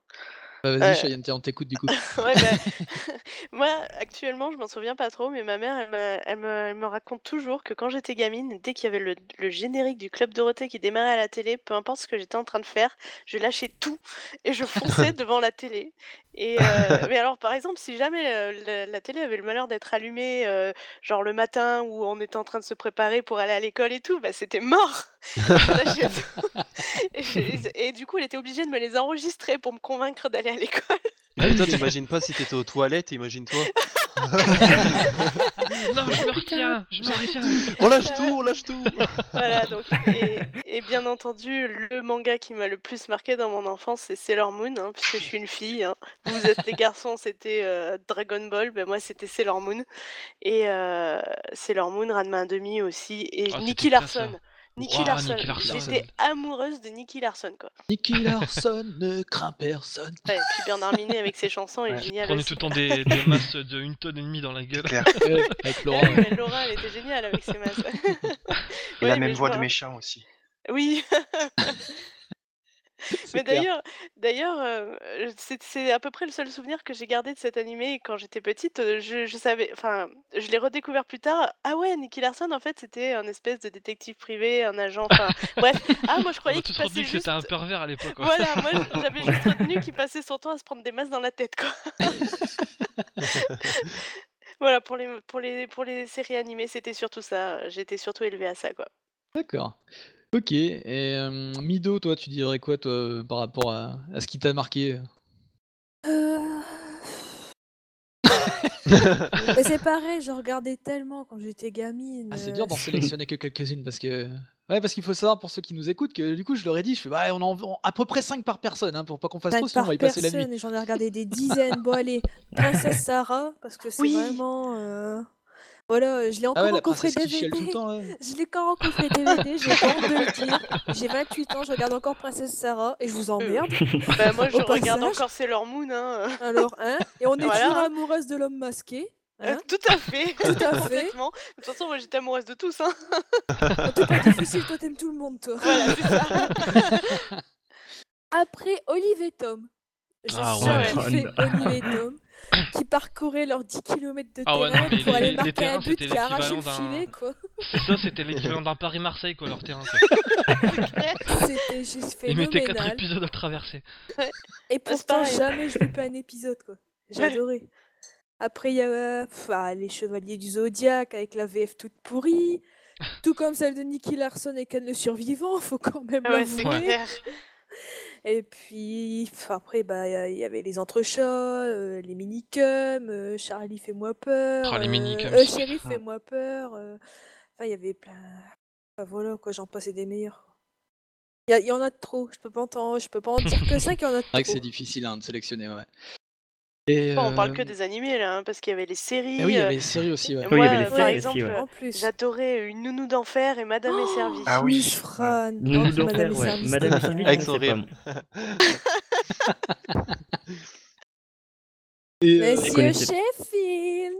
Bah, Vas-y. Cheyenne, on t'écoute du coup. Ouais, bah, moi, actuellement, je m'en souviens pas trop, mais ma mère, elle me, elle me, elle me raconte toujours que quand j'étais gamine, dès qu'il y avait le, le générique du Club Dorothée qui démarrait à la télé, peu importe ce que j'étais en train de faire, je lâchais tout et je fonçais devant la télé. Et euh, mais alors, par exemple, si jamais euh, la, la télé avait le malheur d'être allumée, euh, genre le matin où on était en train de se préparer pour aller à l'école et tout, bah, c'était mort. Et, du coup, elle était obligée de me les enregistrer pour me convaincre d'aller à l'école. Ah, putain, t'imagines pas si t'étais aux toilettes, imagine-toi. non, je me retiens, je me retiens. On lâche tout, on lâche tout. Voilà, donc, et, et bien entendu, le manga qui m'a le plus marqué dans mon enfance, c'est Sailor Moon, hein, puisque je suis une fille. hein. Vous êtes les garçons, c'était euh, Dragon Ball, ben moi c'était Sailor Moon. Et euh, Sailor Moon, Ranma 1,5 aussi, et Ah, Nicky Larson. Nicky Ouah, Larson. Nicky Larson. J'étais amoureuse de Nicky Larson, quoi. Nicky Larson ne craint personne. Ouais, et puis Bernard Minet avec ses chansons est Ouais. génial Prenez aussi. tout le temps des, des masses de une tonne et demie dans la gueule. Claire. Avec Ah ouais. mais Laura, elle était géniale avec ses masses. Et la même voix de méchant aussi. Oui. Mais d'ailleurs d'ailleurs, heu, c'est c'est à peu près le seul souvenir que j'ai gardé de cet animé quand j'étais petite, je je savais enfin, je l'ai redécouvert plus tard. Ah ouais, Nicky Larson, en fait, c'était un espèce de détective privé, un agent, enfin bref. Ah moi je On croyais qu'il tous passait que c'était un pervers à l'époque, quoi. voilà, moi j'avais juste retenu qu'il passait son temps à se prendre des masses dans la tête, quoi. Voilà, pour les pour les pour les séries animées, c'était surtout ça, j'étais surtout élevée à ça, quoi. D'accord. OK et hem, Mido, toi, tu dirais quoi, toi, par rapport à à ce qui t'a marqué? Heu Mais c'est pareil, je regardais tellement quand j'étais gamine, Ah, c'est heu dur d'en sélectionner que quelques-unes parce que ouais, parce qu'il faut savoir pour ceux qui nous écoutent que du coup, je leur ai dit, je fais: «Bah, on en vend à peu près 5 par personne, hein, pour pas qu'on fasse 5 trop, sinon on va y passer la nuit». j'en ai regardé des dizaines. Bon allez, Princesse Sarah, parce que c'est Oui! vraiment, voilà, je l'ai Ah encore ouais, en la coffret princesse qui chiale tout le DVD. temps? Je l'ai encore en coffret DVD, j'ai pas honte de le dire. J'ai 28 ans, je regarde encore Princesse Sarah et je vous emmerde. bah, moi je Au regarde passage. encore Sailor Moon, hein. Alors, hein? Et on est Voilà, toujours amoureuse de l'homme masqué, hein? tout à fait, Tout à fait. De toute façon, moi j'étais amoureuse de tous, hein. Oh, t'es pas difficile, toi tu aimes tout le monde, toi. Voilà, c'est ça. Après, Olive et Tom. J'ai Ah ouais. surkiffé Olive et Tom qui parcourcouraient leurs 10 kilomètres de Ah ouais, non, terrain mais pour les- aller les marquer un but qui a arraché le filet, quoi. C'est ça, c'était l'équivalent d'un Paris-Marseille, quoi, leur terrain. C'était juste Ils mettaient 4 phénoménal. épisodes à traverser. Et pourtant, jamais je loupais un épisode, quoi. J'adorais. Après, il y a euh, ah, les Chevaliers du Zodiaque avec la VF toute pourrie. Tout comme celle de Nicky Larson et Ken le Survivant, faut quand même Ah ouais, l'avouer. Et puis, pff, après, bah, il y a- il y avait les entrechats, euh, les minicums, euh, Charlie fais-moi peur, Oh, les euh, minicums, euh, c'est fais-moi peur. euh, Enfin, il y avait plein. Enfin, voilà, quoi, j'en passais des meilleurs. Il y, a- il y en a de trop, je peux pas en, je peux pas en dire que 5, il y en a de C'est vrai que trop. c'est difficile, hein, de sélectionner, ouais. Et Bon, on parle que hem des animés là, hein, parce qu'il y avait les et séries, oui, il y avait les séries aussi, ouais. Oui, il y moi, avait les heu, par séries aussi, exemple, ouais. En plus. j'adorais Une nounou d'enfer et Madame est servie. Oh, Ah oui, Miss ouais. Fran. Nounou Oh, Madame d'enfer, est ouais. servie, Madame est c'était servie, je génial. Avec son sais pas. rire. moi. Et heu Monsieur connaissais- Sheffield.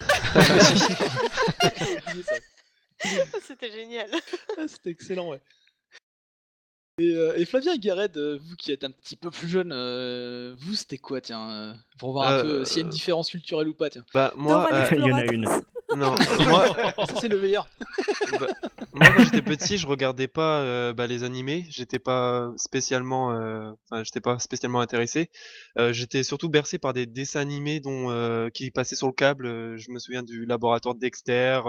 C'était génial. Ah, c'était excellent, ouais. Et, heu, et Flavien et Gareth, heu, vous qui êtes un petit peu plus jeunes, heu, vous c'était quoi tiens, pour voir un peu s'il y a une différence culturelle ou pas tiens? Bah, moi, Il y en a une. Non, moi Ça c'est le meilleur. bah, moi quand j'étais petit, je regardais pas, heu, bah, les animés. J'étais pas spécialement, enfin, j'étais pas spécialement intéressé. Heu, j'étais surtout bercé par des dessins animés dont, qui passaient sur le câble, je me souviens du Laboratoire de Dexter,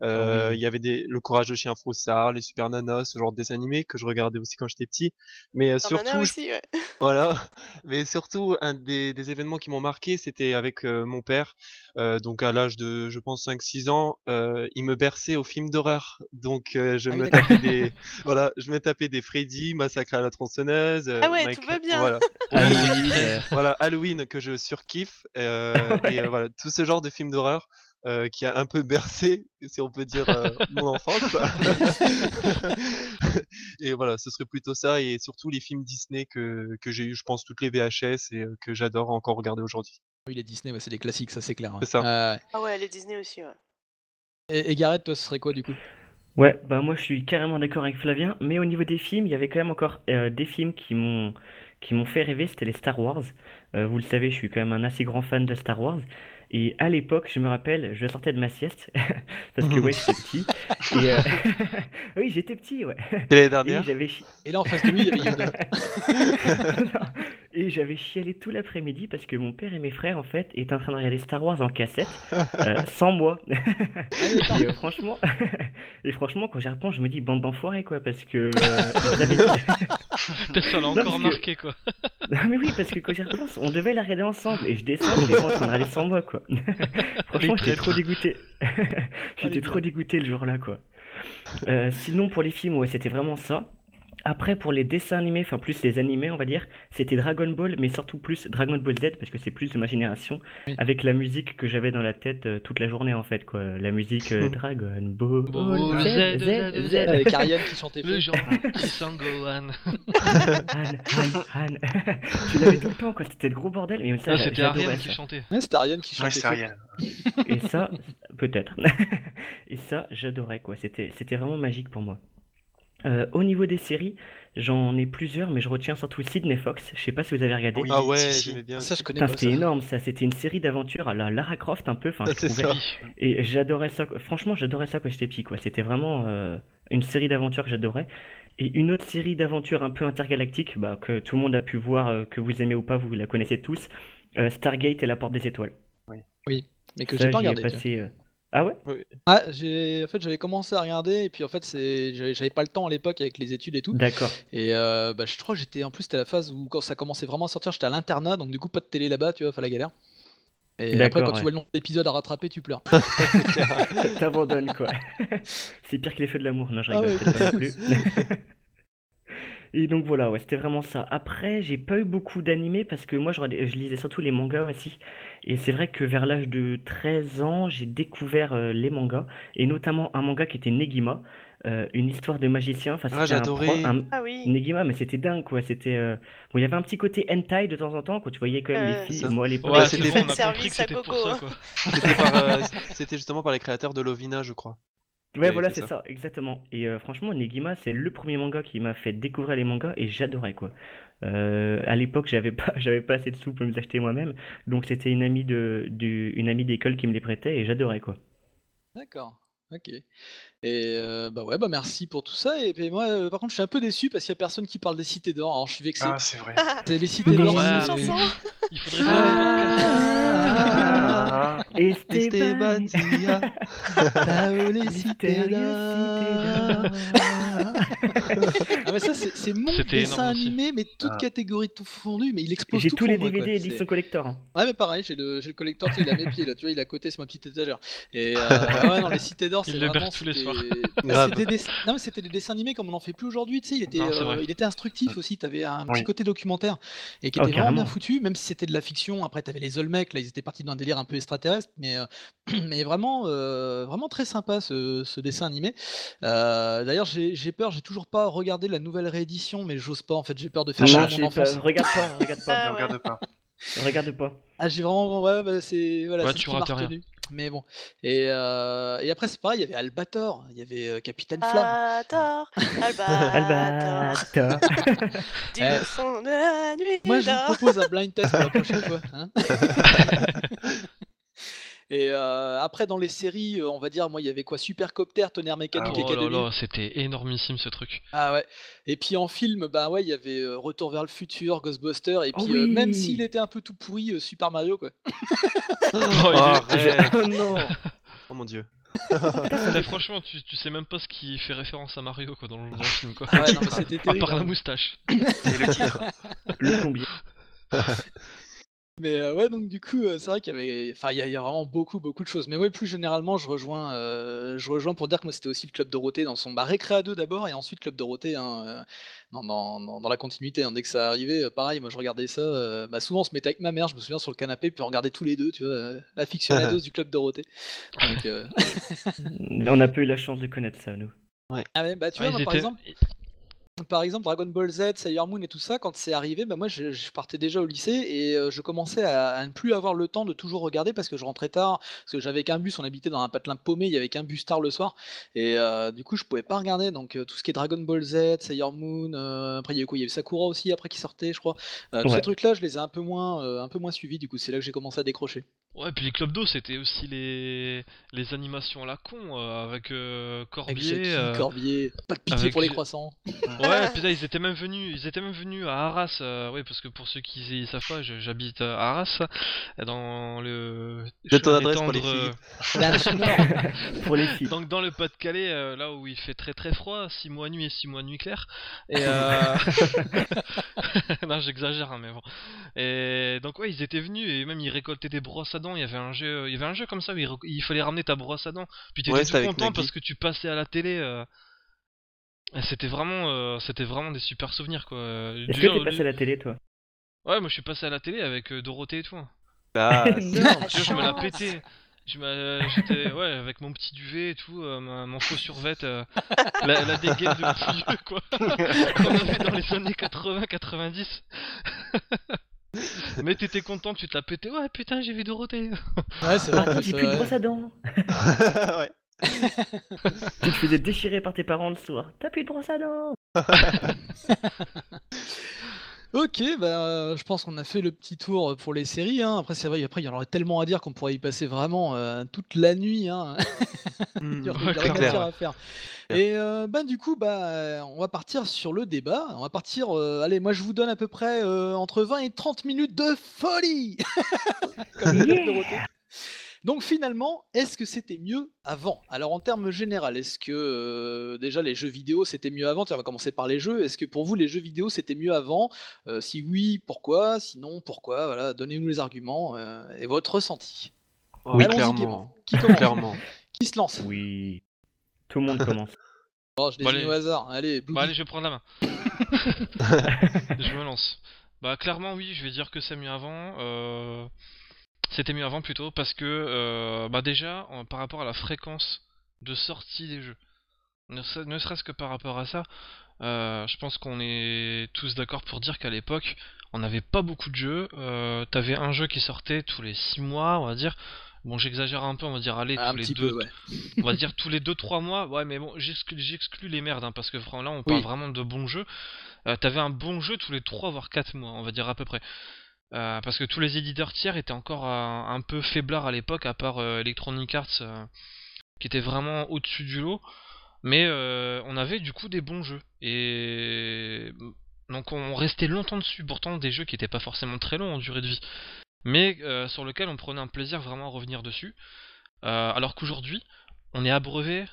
Ah il oui. y avait des Le Courage de Chien Froussard, les Super Nanas, ce genre de dessins animés que je regardais aussi quand j'étais petit. Mais, surtout, je aussi, ouais. voilà, mais surtout un des des événements qui m'ont marqué, c'était avec, mon père. Donc à l'âge de, je pense 5-6 ans, heu, il me berçait aux films d'horreur. Donc, heu, je Ah me tapais des voilà, je me tapais des Freddy, Massacre à la tronçonneuse, Ah heu, ouais, tout va bien. voilà. Halloween, Voilà, Halloween que je surkiffe, et voilà, tout ce genre de films d'horreur, qui a un peu bercé, si on peut dire, mon enfance. Et voilà, ce serait plutôt ça et surtout les films Disney que que j'ai eu, je pense toutes les VHS et que j'adore encore regarder aujourd'hui. Oui les Disney, ouais, c'est des classiques, ça c'est clair, ouais. C'est ça. Ouais, ouais, ouais. Ah ouais, les Disney aussi, ouais. Et et Gareth, toi ce serait quoi du coup? Ouais, bah moi je suis carrément d'accord avec Flavien, mais au niveau des films, il y avait quand même encore euh, des films qui m'ont qui m'ont fait rêver, c'était les Star Wars. Euh, vous le savez, je suis quand même un assez grand fan de Star Wars. Et à l'époque, je me rappelle, je sortais de ma sieste, parce que ouais, j'étais petit. Et, euh, oui, j'étais petit, ouais. Et l'année Et dernière? j'avais chi- Et là en face de lui, il y avait Yoda. Non. Et j'avais chialé tout l'après-midi parce que mon père et mes frères, en fait, étaient en train de regarder Star Wars en cassette, euh, sans moi. Ah. Et euh, franchement, et franchement, quand j'y repense, je me dis bande d'enfoirés, quoi, parce que euh, ça l'a encore que- marqué, quoi. Non, mais oui, parce que quand j'y repense, on devait la regarder ensemble et je descends, et les gens sont en train de regarder sans moi, quoi. Franchement, j'étais trop dégoûté. J'étais les trop dégoûté le jour-là, quoi. Euh, sinon, pour les films, ouais, c'était vraiment ça. Après, pour les dessins animés, enfin plus les animés, on va dire, c'était Dragon Ball, mais surtout plus Dragon Ball Z, parce que c'est plus de ma génération, Oui. avec la musique que j'avais dans la tête euh, toute la journée, en fait, quoi. La musique euh, Dragon Ball Ball, Z, Z, Z, Z, Z. Avec Ariane qui chantait Le feu. genre qui s'engohan. Han, Han, Han. Tu l'avais tout le temps, quoi. C'était le gros bordel, mais ça, c'était Ariane qui chantait. Ouais, c'était Ariane qui chantait. Et ça, peut-être. Et ça, j'adorais, quoi. C'était vraiment magique pour moi. Euh, au niveau des séries, j'en ai plusieurs, mais je retiens surtout Sydney Fox. Je sais pas si vous avez regardé. Oui, Ah ouais, si, si. j'aimais bien. Ça, je connais pas. c'était énorme, ça. C'était une série d'aventures à la Lara Croft un peu. Enfin, Ah, je c'est trouvais. ça. Et j'adorais ça. Franchement, j'adorais ça quand j'étais petit, quoi. C'était vraiment euh, une série d'aventures que j'adorais. Et une autre série d'aventures un peu intergalactique, bah, que tout le monde a pu voir, euh, que vous aimez ou pas, vous la connaissez tous. euh, Stargate et la Porte des Étoiles. Oui, mais que j'ai pas regardé. passé. Ah ouais? Ah, j'ai en fait j'avais commencé à regarder et puis en fait c'est j'avais j'avais pas le temps à l'époque avec les études et tout D'accord. et euh, bah, je crois que j'étais en plus c'était la phase où quand ça commençait vraiment à sortir j'étais à l'internat donc du coup pas de télé là-bas tu vois enfin la galère et après quand tu vois le nombre d'épisodes à rattraper tu pleures T'abandonnes, quoi. C'est pire que les feux de l'amour. Non, je Ah rigole, ouais. peut-être pas non plus. Et donc voilà, ouais, c'était vraiment ça. Après, j'ai pas eu beaucoup d'animés parce que moi, je, je lisais surtout les mangas aussi. Et c'est vrai que vers l'âge de 13 ans, j'ai découvert euh, les mangas. Et notamment un manga qui était Negima, euh, une histoire de magicien. Enfin, Ah, c'était un j'adorais. un- Ah oui. Negima, mais c'était dingue, quoi. C'était, euh, bon, il y avait un petit côté hentai de temps en temps, quand tu voyais quand même Euh, les filles. ça- Moi, à l'époque, Ouais, Ouais, c'était c'est bon, on a fan compris que service à c'était pour Coco, ça, hein. quoi. C'était par, euh, c'était justement par les créateurs de Lovina, je crois. Ouais, voilà, c'est ça. ça, exactement. Et euh, franchement, Negima, c'est le premier manga qui m'a fait découvrir les mangas et j'adorais quoi. Euh, à l'époque, j'avais pas, j'avais pas assez de sous pour me les acheter moi-même, donc c'était une amie de, une amie d'école qui me les prêtait et j'adorais quoi. D'accord, ok. Et euh, bah ouais, bah merci pour tout ça. Et puis moi, euh, par contre, je suis un peu déçu parce qu'il y a personne qui parle des cités d'or. Alors je suis vexé. Ah, c'est vrai. C'est les cités Mais d'or. ouais, c'est- Chanson Il faudrait Ah, Esteban, Esteban Là-haut, les cités d'or. Ah mais ça c'est c'est mon dessin animé mais toute Ah. catégorie tout fondu mais il explose J'ai tous les moi. DVD C'est- édition collector. hein. Ouais mais pareil j'ai le, j'ai le collector tu sais, il a mes pieds là tu vois il est à côté sur ma petite étagère et euh, ouais non les cités d'or c'est vraiment garde tous les Grave. c'était des dessins- non mais c'était des dessins animés comme on en fait plus aujourd'hui tu sais il était Non, euh, il était instructif aussi t'avais un petit Oui. côté documentaire et qui Oh, était vraiment bien foutu même si c'était de la fiction après t'avais les Olmecs là ils étaient partis dans un délire un peu extraterrestre mais euh, mais vraiment euh, vraiment très sympa ce, ce dessin animé Euh, d'ailleurs j'ai j'ai peur j'ai toujours pas regardé la nouvelle réédition mais j'ose pas en fait j'ai peur de faire Non, pas- regarde pas, regarde pas, Ah ouais. regarde pas. regarde pas. ah j'ai vraiment ouais bah, c'est voilà Ouais, c'est ce tu rates rien. Mais bon et, euh, et après c'est pareil il y avait Albator il y avait euh, Capitaine Ah. Flamme Albator, Albator, Albator. du Eh. fond de la nuit Moi, je vous propose un blind test pour la prochaine fois. hein. et euh, après, dans les séries, euh, on va dire, moi, il y avait quoi Supercopter, Tonnerre Mécanique, Ah Oh là Academy. là, c'était énormissime ce truc. Ah ouais. Et puis en film, bah ouais, il y avait euh, Retour vers le futur, Ghostbuster, et Oh puis euh, même s'il était un peu tout pourri, euh, Super Mario, quoi. Oh, il est- arrête. Oh non. Oh mon dieu. Là, franchement, tu, tu sais même pas ce qui fait référence à Mario quoi, dans, le, dans le film. Quoi. Ouais, non, mais c'était à terrible. part la moustache. C'est le titre. Le plombier. Mais euh, ouais, donc du coup, euh, c'est vrai qu'il y avait, enfin, il y, a- il y a vraiment beaucoup, beaucoup de choses. Mais ouais, plus généralement, je rejoins, euh, je rejoins pour dire que moi, c'était aussi le club Dorothée dans son bah, Récréa 2 d'abord, et ensuite club Dorothée, hein, euh, dans, dans- dans- dans la continuité. hein. Dès que ça arrivait, euh, pareil, moi, je regardais ça. euh, bah, souvent, on se mettait avec ma mère, je me souviens sur le canapé, puis on regardait tous les deux, tu vois, euh, l'aficionados du club Dorothée. Donc, euh, On n'a pas eu la chance de connaître ça, nous. ah ouais, bah tu Ouais, vois, ils moi, par étaient- exemple. Par exemple, Dragon Ball Z, Sailor Moon et tout ça, quand c'est arrivé, bah moi je, je partais déjà au lycée et euh, je commençais à, à ne plus avoir le temps de toujours regarder parce que je rentrais tard, parce que j'avais qu'un bus, on habitait dans un patelin paumé, il y avait qu'un bus tard le soir et euh, du coup je pouvais pas regarder. Donc euh, tout ce qui est Dragon Ball Z, Sailor Moon, après il y avait quoi? Il y avait Sakura aussi après qui sortait, je crois. Tous ces trucs-là, je les ai un peu moins, un peu moins suivis. Du coup, c'est là que j'ai commencé à décrocher. Ouais, puis les clubs d'eau, c'était aussi les... les animations à la con, euh, avec euh, Avec Corbier. Jackie, euh, Corbier, pas de pitié avec pour les croissants. Ouais, puis là, ils étaient même venus, ils étaient même venus à Arras, euh, oui, parce que pour ceux qui ne savent pas, j'habite à Arras, dans le... J'ai ton adresse pour les filles. Pour les. Donc dans le Pas-de-Calais, euh, là où il fait très très froid, 6 mois nuit et 6 mois nuit clair. Et euh... non, j'exagère, hein, mais bon. Et donc ouais, ils étaient venus et même ils récoltaient des brosses à dents. Il y avait un jeu, il y avait un jeu comme ça où il, fallait ramener ta brosse à dents. Puis t'étais Ouais, tout content parce que tu passais à la télé. euh, C'était vraiment, euh, c'était vraiment des super souvenirs quoi. Est-ce que t'es passé à la télé, toi? Ouais, moi je suis passé à la télé avec euh, Dorothée et tout. hein. Bah, Non. Tu vois, je me la m'a- J'étais ouais avec mon petit duvet et tout, euh, ma- mon faux survêt, euh, la, la dégaine de vieux quoi. Qu'on avait dans les années 80-90. Mais t'étais content, tu te la pétais. Ouais putain j'ai vu Dorothée. Ouais, c'est vrai. Ah, j'ai plus de brosse à dents. ouais. Tu te faisais déchirer par tes parents le soir. T'as plus de brosse à dents Ok, bah, je pense qu'on a fait le petit tour pour les séries. Hein. Après, c'est vrai, après, il y en aurait tellement à dire qu'on pourrait y passer vraiment euh, toute la nuit. Hein. Mmh, Il y aurait- clair. matière à faire. Et euh, bah, du coup, bah, on va partir sur le débat. On va partir. euh, allez, moi, je vous donne à peu près euh, entre 20 et 30 minutes de folie. Comme Dorothée. Donc finalement, est-ce que c'était mieux avant? Alors en termes généraux, est-ce que euh, déjà les jeux vidéo c'était mieux avant? On va commencer par les jeux. Est-ce que pour vous les jeux vidéo c'était mieux avant? Euh, Si oui, pourquoi? Sinon, pourquoi? Voilà, donnez-nous les arguments euh, et votre ressenti. Oui, clairement. Qui commence? Clairement. Qui se lance? Oui. Tout le monde commence. Oh, Je Bah, désigne allez. au hasard. Allez, Blue Bee. allez, je vais prendre la main. je me lance. Bah clairement oui, je vais dire que c'est mieux avant. euh, C'était mieux avant plutôt parce que euh, bah déjà en- par rapport à la fréquence de sortie des jeux, ne, se- ne serait-ce que par rapport à ça, euh, je pense qu'on est tous d'accord pour dire qu'à l'époque on n'avait pas beaucoup de jeux. Euh, T'avais un jeu qui sortait tous les 6 mois, on va dire. Bon, j'exagère un peu, on va dire allez tous les deux, peu, ouais. on va dire tous les 2-3 mois, ouais, mais bon, j'exclus les merdes, hein, parce que franchement, là, on parle Oui. vraiment de bons jeux. Euh, T'avais un bon jeu tous les 3 voire 4 mois, on va dire à peu près. Euh, parce que tous les éditeurs tiers étaient encore un, peu faiblards à l'époque, à part euh, Electronic Arts, euh, qui était vraiment au-dessus du lot. Mais on avait du coup des bons jeux. Et donc on restait longtemps dessus, pourtant des jeux qui n'étaient pas forcément très longs en durée de vie. Mais sur lequel on prenait un plaisir vraiment à revenir dessus. Alors qu'aujourd'hui, on est abreuvé.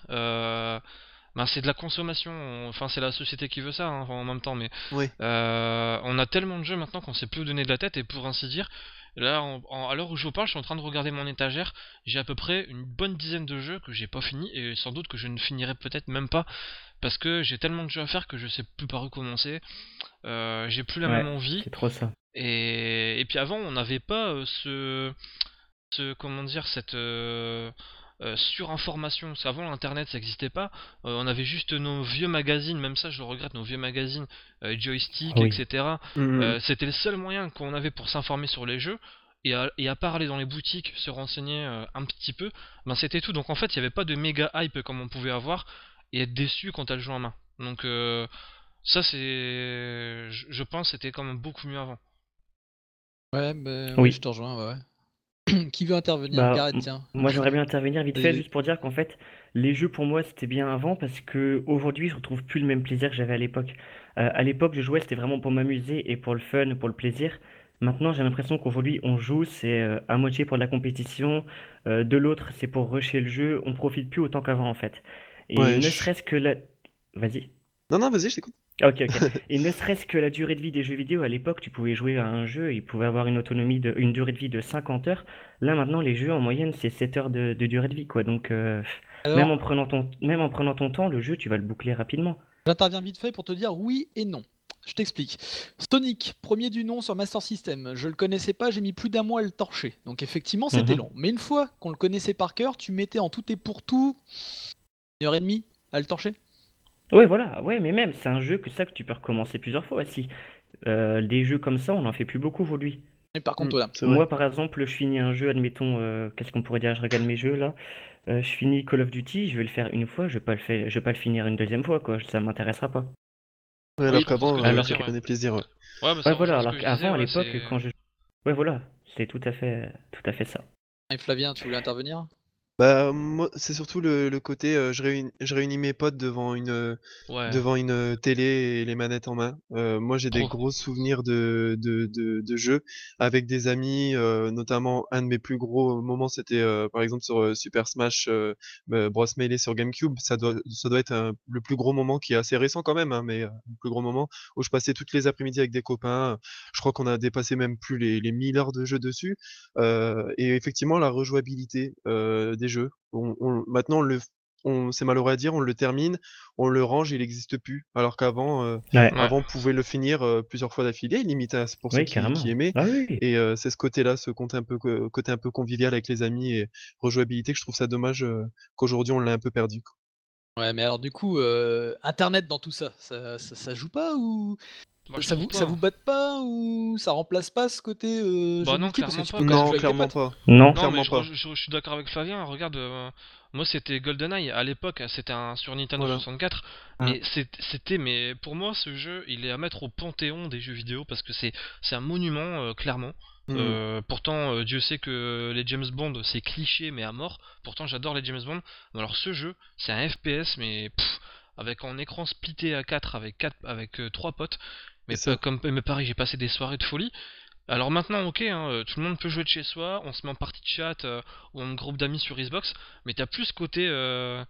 Ben c'est de la consommation. on- Enfin, c'est la société qui veut ça hein, en même temps. Mais Oui. euh, on a tellement de jeux maintenant qu'on sait plus où donner de la tête. Et pour ainsi dire, là, en- en- à l'heure où je vous parle, je suis en train de regarder mon étagère. J'ai à peu près une bonne dizaine de jeux que j'ai pas fini et sans doute que je ne finirai peut-être même pas parce que j'ai tellement de jeux à faire que je sais plus par où commencer. Euh, j'ai plus la Ouais. même envie. C'est trop ça. Et, et puis avant, on n'avait pas euh, ce, ce, comment dire, cette euh, euh, surinformation. Parce qu'avant, l'internet, ça n'existait pas. Euh, on avait juste nos vieux magazines, même ça, je le regrette, nos vieux magazines, euh, joystick, Oui. etc. Mmh, Euh, C'était le seul moyen qu'on avait pour s'informer sur les jeux. Et à, et à part aller dans les boutiques, se renseigner euh, un petit peu, ben c'était tout. Donc en fait, il n'y avait pas de méga hype comme on pouvait avoir et être déçu quand t'as le jeu en main. Donc euh, ça, c'est, je, je pense, c'était quand même beaucoup mieux avant. Ouais, bah, Oui. oui, je te rejoins. Ouais, ouais. Qui veut intervenir Bah, Gareth, m- tiens. Moi, j'aimerais bien intervenir vite fait, Vas-y. juste pour dire qu'en fait, les jeux pour moi, c'était bien avant parce que aujourd'hui, je retrouve plus le même plaisir que j'avais à l'époque. Euh, à l'époque, je jouais, c'était vraiment pour m'amuser et pour le fun, pour le plaisir. Maintenant, j'ai l'impression qu'aujourd'hui, on joue, c'est euh, à moitié pour de la compétition, euh, de l'autre, c'est pour rusher le jeu. On profite plus autant qu'avant, en fait. Et Ouais, ne je- serait-ce que la... Vas-y. Non, non, vas-y, je t'écoute. Ok, ok. Et ne serait-ce que la durée de vie des jeux vidéo, à l'époque, tu pouvais jouer à un jeu, il pouvait avoir une autonomie de, une durée de vie de 50 heures. Là, maintenant, les jeux, en moyenne, c'est 7 heures de, de durée de vie, quoi. Donc, euh, Alors, même en prenant ton, même en prenant ton temps, le jeu, tu vas le boucler rapidement. J'interviens vite fait pour te dire oui et non. Je t'explique. Sonic, premier du nom sur Master System. Je le connaissais pas, j'ai mis plus d'un mois à le torcher. Donc effectivement, c'était Mhm. long. Mais une fois qu'on le connaissait par cœur, tu mettais en tout et pour tout une heure et demie à le torcher? Ouais, voilà, ouais, mais même, c'est un jeu que ça que tu peux recommencer plusieurs fois aussi. Euh, des jeux comme ça, on n'en fait plus beaucoup aujourd'hui. Et par contre, voilà. C'est vrai. Moi, par exemple, je finis un jeu, admettons, euh, qu'est-ce qu'on pourrait dire? Je regarde mes jeux là. Euh, je finis Call of Duty, je vais le faire une fois, je vais pas le faire, je vais pas le finir une deuxième fois, quoi. Ça m'intéressera pas. Ouais, alors Oui, qu'avant, que euh, que- prenais plaisir. ouais. Ouais, bah, ça Ouais, voilà, ce alors que je disais, qu'avant, à ouais, l'époque, c'est- quand je... Ouais, voilà, c'est tout à fait, tout à fait ça. Et Flavien, tu voulais intervenir? Bah, moi, c'est surtout le, le côté, euh, je réunis, je réunis mes potes devant une, euh, Ouais. devant une euh, télé et les manettes en main. Euh, moi, j'ai des Trop. gros souvenirs de, de, de, de jeux avec des amis, euh, notamment un de mes plus gros moments, c'était euh, par exemple sur euh, Super Smash euh, bah, Bros Melee sur GameCube. Ça doit, ça doit être un- le plus gros moment qui est assez récent quand même, hein, mais euh, le plus gros moment où je passais toutes les après-midi avec des copains. Je crois qu'on a dépassé même plus les, les 1000 heures de jeu dessus. Euh, et effectivement, la rejouabilité euh, des jeux. On, on- maintenant, on le, on, c'est malheureux à dire, on le termine, on le range, il n'existe plus. Alors qu'avant, euh, Ouais, avant, on pouvait le finir euh, plusieurs fois d'affilée, limite à- pour ceux oui, qui, qui aimaient. Ah oui, Et euh, c'est ce côté-là, ce côté un peu, côté un peu convivial avec les amis et rejouabilité que je trouve ça dommage euh, qu'aujourd'hui on l'a un peu perdu. quoi. Ouais, mais alors du coup, euh, Internet dans tout ça, ça, ça, ça joue pas ou Moi, Ça trouve vous, ça pas. vous batte pas ou ça remplace pas ce côté euh, Bah non, multi Parce que clairement tu pas, Non, clairement pas. Non. Non, Clairement mais je, pas. je- je- je suis d'accord avec Flavien. Regarde, euh, moi c'était GoldenEye. À l'époque, c'était un sur Nintendo Voilà. 64. Mm. Mais c'était, mais pour moi, ce jeu, il est à mettre au panthéon des jeux vidéo parce que c'est c'est un monument, euh, clairement. Hmm. Euh, pourtant, euh, Dieu sait que les James Bond, c'est cliché, mais à mort. Pourtant, j'adore les James Bond. Mais alors, ce jeu, c'est un FPS, mais pff, avec un écran splitté à 4 avec quatre, avec euh, trois potes. Mais pas- comme mais pareil, j'ai passé des soirées de folie. Alors maintenant, ok, hein, euh, tout le monde peut jouer de chez soi, on se met en partie de chat euh, ou en groupe d'amis sur Xbox, mais t'as plus ce côté euh,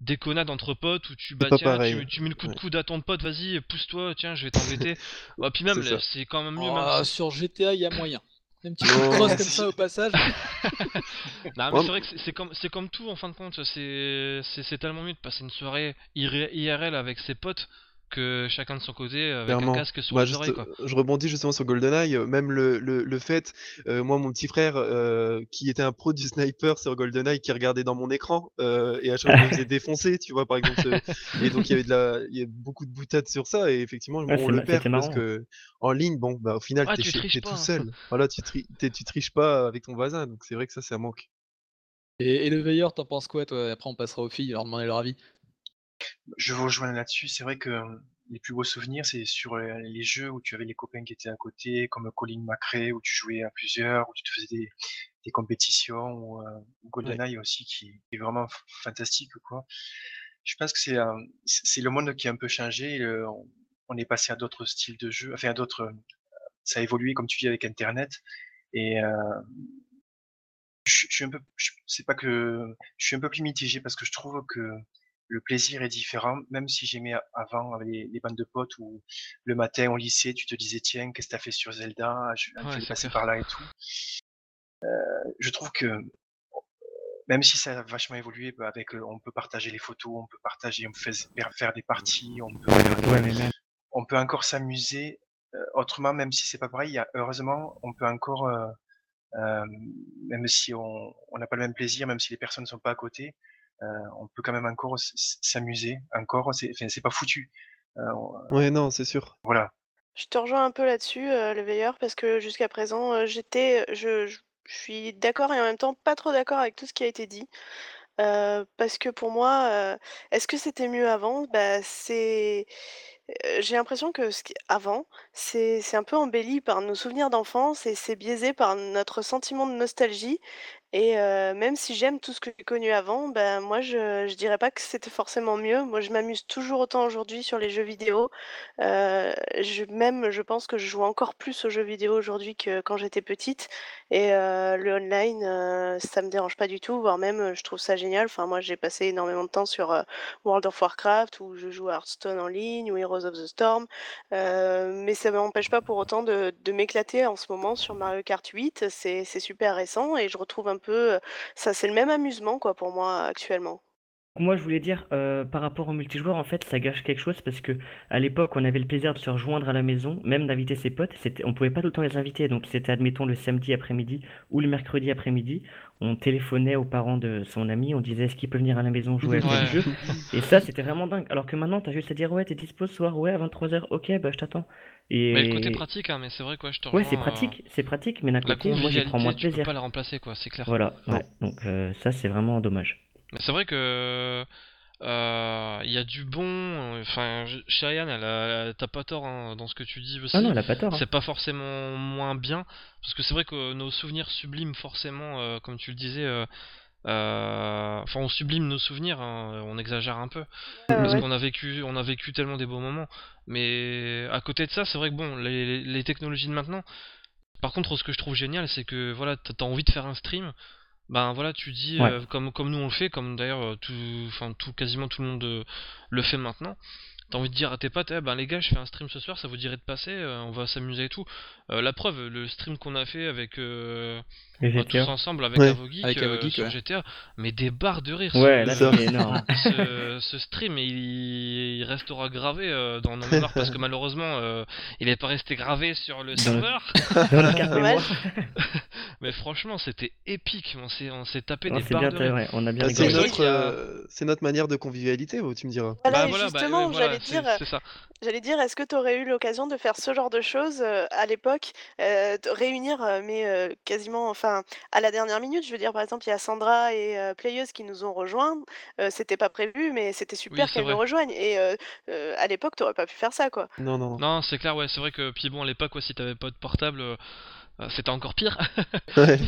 déconnade entre potes où tu bah tiens, tu, tu mets le coup de coude à ton pote, vas-y, pousse-toi, tiens, je vais t'embêter. Ouais, puis même, C'est quand même mieux. Oh, si- sur GTA, il y a moyen. Un petit coup de Non. crosse comme ça au passage. Non, mais c'est vrai que c'est- comme, c'est comme tout en fin de compte, c'est c'est- c'est tellement mieux de passer une soirée IR- IRL avec ses potes que chacun de son côté avec Clairement. un casque sur Bah, les juste, oreilles quoi. euh, je rebondis justement sur GoldenEye, euh, même le, le, le fait, euh, moi mon petit frère euh, qui était un pro du sniper sur GoldenEye qui regardait dans mon écran euh, et à chaque fois je me faisais défoncer, tu vois par exemple, et donc il y avait de la, il y a beaucoup de boutades sur ça et effectivement Ouais, on le perd parce que en ligne, bon bah au final Ah, t'es tu pas, tout hein. seul, voilà tu, tri- t'es- tu triches pas avec ton voisin donc c'est vrai que ça c'est un manque. Et, et le veilleur, t'en penses quoi toi? Après, on passera aux filles, leur demander leur avis. Je vous rejoins là-dessus. C'est vrai que euh, les plus beaux souvenirs, c'est sur euh, les jeux où tu avais les copains qui étaient à côté, comme Colin McRae, où tu jouais à plusieurs, où tu te faisais des, des compétitions, ou euh, GoldenEye aussi, qui est vraiment fantastique, quoi. Je pense que c'est euh, le monde qui a un peu changé. le- on, est passé à d'autres styles de jeux, enfin à d'autres. Ça a évolué, comme tu dis, avec Internet. Et euh, je, je suis un peu, c'est pas que je suis un peu plus mitigé parce que je trouve que le plaisir est différent, même si j'aimais avant avec les, les bandes de potes où le matin au lycée, tu te disais tiens, qu'est-ce que t'as fait sur Zelda, je, je Ouais, passer clair. par là et tout. Euh, je trouve que même si ça a vachement évolué, bah, avec, on peut partager les photos, on peut partager, on peut faire, des parties, on peut, Ouais, mais même. on peut encore s'amuser euh, autrement, même si c'est pas pareil. il y a- heureusement, on peut encore, euh, même si on n'a pas le même plaisir, même si les personnes ne sont pas à côté, on peut quand même encore s'amuser. Encore, c'est, enfin, pas foutu. Euh, on- Ouais non c'est sûr. voilà. Je te rejoins un peu là-dessus, euh, le veilleur, parce que jusqu'à présent, euh, j'étais, je, je- je suis d'accord et en même temps pas trop d'accord avec tout ce qui a été dit. Euh, parce que pour moi, euh, est-ce que c'était mieux avant? Bah, c'est, euh, j'ai l'impression que ce qui... avant, c'est c'est un peu embelli par nos souvenirs d'enfance et c'est biaisé par notre sentiment de nostalgie. Et même si j'aime tout ce que j'ai connu avant, ben, moi je je dirais pas que c'était forcément mieux. Moi, je m'amuse toujours autant aujourd'hui sur les jeux vidéo. Même je pense que je joue encore plus aux jeux vidéo aujourd'hui que quand j'étais petite et le online, heu, ça me dérange pas du tout, voire même, je trouve ça génial. Enfin, moi, j'ai passé énormément de temps sur, World of Warcraft où je joue Hearthstone en ligne ou Heroes of the Storm. Mais ça m'empêche pas pour autant de de m'éclater en ce moment sur Mario Kart 8. C'est super récent et je retrouve un peu, ça c'est le même amusement quoi pour moi actuellement. Moi, je voulais dire, euh, par rapport au multijoueur, en fait, ça gâche quelque chose parce que à l'époque, on avait le plaisir de se rejoindre à la maison, même d'inviter ses potes. C'était, on pouvait pas tout le temps les inviter, donc c'était, admettons, le samedi après-midi ou le mercredi après-midi. On téléphonait aux parents de son ami, on disait est-ce qu'il peut venir à la maison jouer à tel Ouais. jeu? Et ça, c'était vraiment dingue. Alors que maintenant, t'as juste à dire ouais, t'es dispo ce soir, ouais, à 23h, ok, bah je t'attends. Et Mais le côté pratique, hein, mais c'est vrai quoi, je te ouais, c'est rejoins, euh, pratique, c'est pratique, mais d'un La côté, moi, j'y prends convivialité, moins de tu peux plaisir. pas la remplacer quoi, c'est clair. Voilà, ouais. Donc euh, ça, c'est vraiment dommage. Mais c'est vrai que euh, il y a du bon. Enfin, Cheyenne, elle a- t'as pas tort hein, dans ce que tu dis aussi. Ah non, elle a pas tort. hein. C'est pas forcément moins bien, parce que c'est vrai que nos souvenirs subliment forcément, euh, comme tu le disais. euh, Enfin, on sublime nos souvenirs, hein, on exagère un peu, parce ouais. qu'on a vécu, on a vécu tellement des beaux moments. Mais à côté de ça, c'est vrai que bon, les, les- les technologies de maintenant. Par contre, ce que je trouve génial, c'est que voilà, t'as envie de faire un stream, ben voilà, tu dis Ouais. euh, comme comme nous on le fait, comme d'ailleurs euh, tout, enfin tout, quasiment tout le monde euh, le fait maintenant. T'as envie de dire à tes potes, eh ben les gars, je fais un stream ce soir, ça vous dirait de passer, euh, on va s'amuser et tout. Euh, la preuve, le stream qu'on a fait avec euh, bah, tous ensemble avec Ouais. Avogeek, Avec euh, Avogeek, sur ouais. GTA, mais des barres de rire. Ouais, ce- là, c'était énorme. ce, ce stream il, il restera gravé euh, dans nos mémoires parce que malheureusement euh, il n'est pas resté gravé sur le Dans le- serveur mais franchement c'était épique on s'est on s'est tapé Non, des c'est barres bien, de rire ouais, on a bien Ah, c'est notre euh, c'est manière de convivialité, tu me diras. Voilà Bah voilà, bah, justement, ouais, voilà, j'allais dire, j'allais dire, est-ce que tu aurais eu l'occasion de faire ce genre de choses à l'époque, de réunir mais quasiment, enfin, à la dernière minute. Je veux dire, par exemple, il y a Sandra et Playeuse qui nous ont rejoints. c'était pas prévu, mais c'était super qu'elles nous rejoignent. Et à l'époque, tu pas pu faire ça, quoi. Non, non, non. Non, c'est clair, ouais, c'est vrai que puis bon, à l'époque, ouais, si t'avais pas de portable, euh, c'était encore pire. Ouais.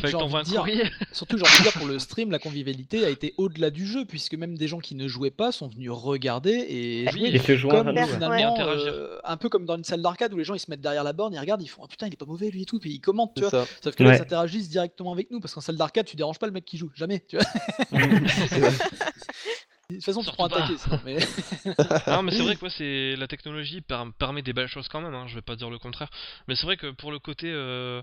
Surtout, j'ai envie de dire, pour le stream, la convivialité a été au-delà du jeu, puisque même des gens qui ne jouaient pas sont venus regarder et jouer. Et se joindre comme, à nous, finalement, euh, un peu comme dans une salle d'arcade où les gens ils se mettent derrière la borne, ils regardent, ils font oh, putain, il est pas mauvais lui et tout, puis ils commentent, tu vois. Ça. Sauf que là, Ouais. ils interagissent directement avec nous, parce qu'en salle d'arcade, tu déranges pas le mec qui joue, jamais, tu vois. De toute façon, tu prends attaquer, sinon, mais... non, mais c'est vrai que ouais, c'est la technologie per- permet des belles choses quand même. Hein, je vais pas dire le contraire. Mais c'est vrai que pour le côté, euh,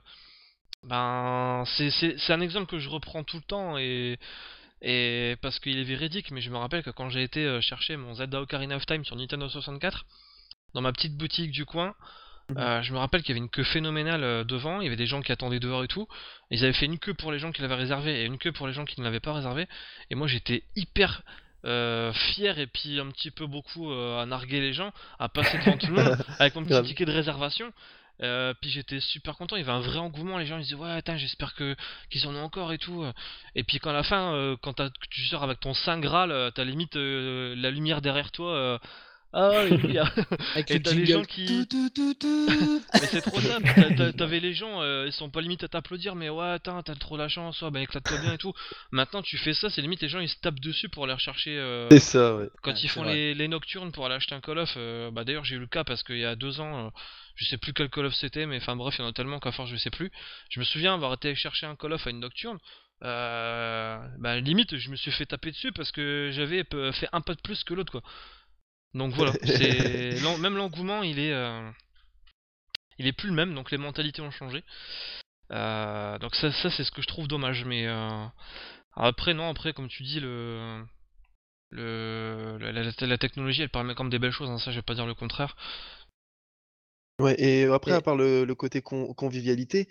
ben, c'est un exemple que je reprends tout le temps et et parce qu'il est véridique. Mais je me rappelle que quand j'ai été euh, chercher mon Zelda Ocarina of Time sur Nintendo 64 dans ma petite boutique du coin. euh, je me rappelle qu'il y avait une queue phénoménale euh, devant, il y avait des gens qui attendaient dehors et tout. Ils avaient fait une queue pour les gens qui l'avaient réservé et une queue pour les gens qui ne l'avaient pas réservé. Et moi j'étais hyper euh, fier et puis un petit peu beaucoup euh, à narguer les gens, à passer devant tout le monde avec mon petit ticket de réservation. Euh, puis j'étais super content, il y avait un vrai engouement, les gens ils disaient ouais attends j'espère que qu'ils en ont encore et tout. Et puis quand à la fin, euh, quand tu sors avec ton saint graal, t'as limite euh, la lumière derrière toi. Euh, ah, alléluia. Avec Et t'as des jingle. gens qui-. Mais c'est trop t'as- t'avais les gens, euh, ils sont pas limite à t'applaudir, mais ouais, attends, t'as trop la chance, ouais, bah éclate-toi bien et tout. Maintenant, tu fais ça, c'est limite les gens ils se tapent dessus pour aller rechercher. euh, C'est ça, ouais. quand Ouais, ils font les, les nocturnes pour aller acheter un Call of, euh, bah d'ailleurs j'ai eu le cas parce qu'il y a deux ans, euh, je sais plus quel Call of c'était, mais enfin bref, il y en a tellement qu'à force je sais plus. Je me souviens avoir été chercher un Call of à une nocturne. Euh, bah limite je me suis fait taper dessus parce que j'avais fait un pas de plus que l'autre quoi. Donc voilà, c'est même l'engouement il est euh, il est plus le même donc les mentalités ont changé. Euh, donc ça, ça c'est ce que je trouve dommage mais euh, après non après comme tu dis le le, la, la- la technologie elle permet quand même des belles choses, hein, ça je vais pas dire le contraire. Ouais, et après, Et- à part le, le côté con- convivialité,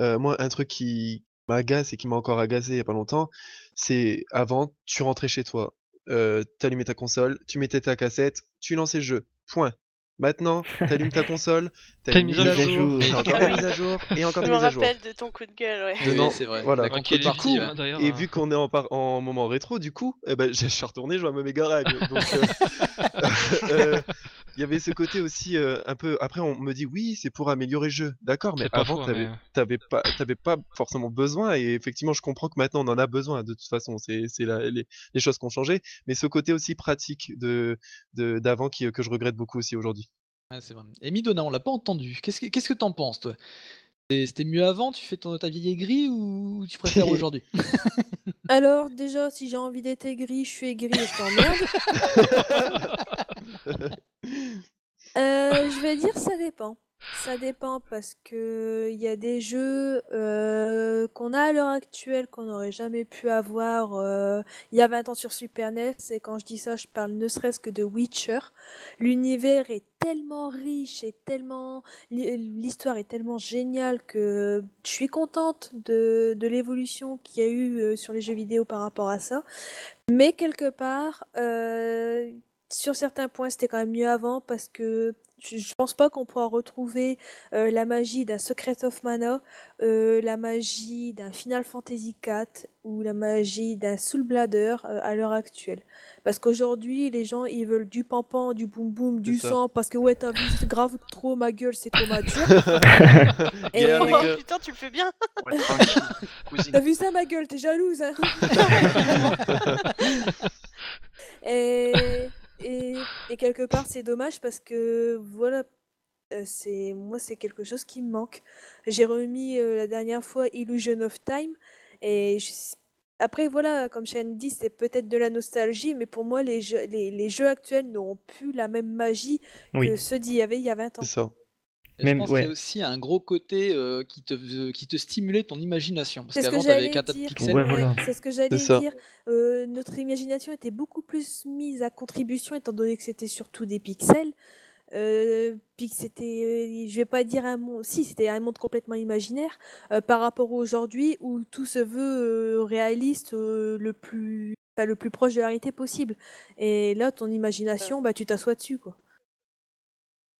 euh, moi, un truc qui m'agace et qui m'a encore agacé il y a pas longtemps, c'est avant, tu rentrais chez toi, euh, t'allumais ta console, tu mettais ta cassette, tu lançais le jeu. Point. Maintenant, t'allumes ta console, t'as une mise à jour, jour. encore une mise à jour, et encore Je des me mises à jour. rappelle de ton coup de gueule, ouais. Oui, c'est vrai. voilà. Hein. Et euh, vu qu'on est en, par- en moment rétro, du coup, eh ben, je suis retourné jouer à ma Mega Drive. Donc, euh, il y avait ce côté aussi euh, un peu. Après, on me dit oui, c'est pour améliorer le jeu. D'accord, mais avant, t'avais mais- t'avais pas, pas forcément besoin. Et effectivement, je comprends que maintenant, on en a besoin. De toute façon, c'est les, les choses qui ont changé. Mais ce côté aussi pratique de de- d'avant qui que je regrette beaucoup aussi aujourd'hui. Ouais, c'est vrai. Et Midona, on l'a pas entendu. Qu'est-ce que qu'est-ce que t'en penses, toi? C'était mieux avant, tu fais ton, ta vieille aigrie ou tu préfères aujourd'hui? Alors, déjà, si j'ai envie d'être aigri, je suis aigri et je t'emmerde. Euh, je vais dire ça dépend. Ça dépend parce que il y a des jeux euh, qu'on a à l'heure actuelle qu'on n'aurait jamais pu avoir euh, il y a 20 ans sur Super NES. Et quand je dis ça, je parle ne serait-ce que de Witcher. L'univers est tellement riche et tellement l'hi- l'histoire est tellement géniale que je suis contente de, l'évolution qu'il y a eu euh, sur les jeux vidéo par rapport à ça. Mais quelque part, sur certains points, c'était quand même mieux avant parce que je, je pense pas qu'on pourra retrouver euh, la magie d'un Secret of Mana, euh, la magie d'un Final Fantasy IV ou la magie d'un Soul Blader euh, à l'heure actuelle. Parce qu'aujourd'hui, les gens, ils veulent du pampan, du boum boum, du ça. sang, parce que ouais, t'as vu, c'est grave trop ma gueule, c'est trop mature. Et Yeah, Oh putain, tu le fais bien. Ouais. T'as vu ça, ma gueule, t'es jalouse, hein et, et, et quelque part, c'est dommage parce que voilà, euh, c'est moi, c'est quelque chose qui me manque. J'ai remis euh, la dernière fois Illusion of Time et je- après, voilà, comme Shane dit, c'est peut-être de la nostalgie, mais pour moi, les jeux, les, les jeux actuels n'ont plus la même magie Oui. que ceux d'il y avait il y a 20 ans. C'est ça. Même- je pense qu'il y ouais. a aussi un gros côté euh, qui, te, qui te stimulait ton imagination. Parce C'est ce que qu'avant, t'avais j'allais qu'un tas de dire. pixels. Ouais, voilà. c'est ce que j'allais dire. Euh, notre imagination était beaucoup plus mise à contribution étant donné que c'était surtout des pixels. Euh, puis que c'était, euh, je vais pas dire un monde, si c'était un monde complètement imaginaire euh, par rapport à aujourd'hui où tout se veut euh, réaliste euh, le plus, enfin, le plus proche de la réalité possible. Et là, ton imagination, bah tu t'assois dessus quoi.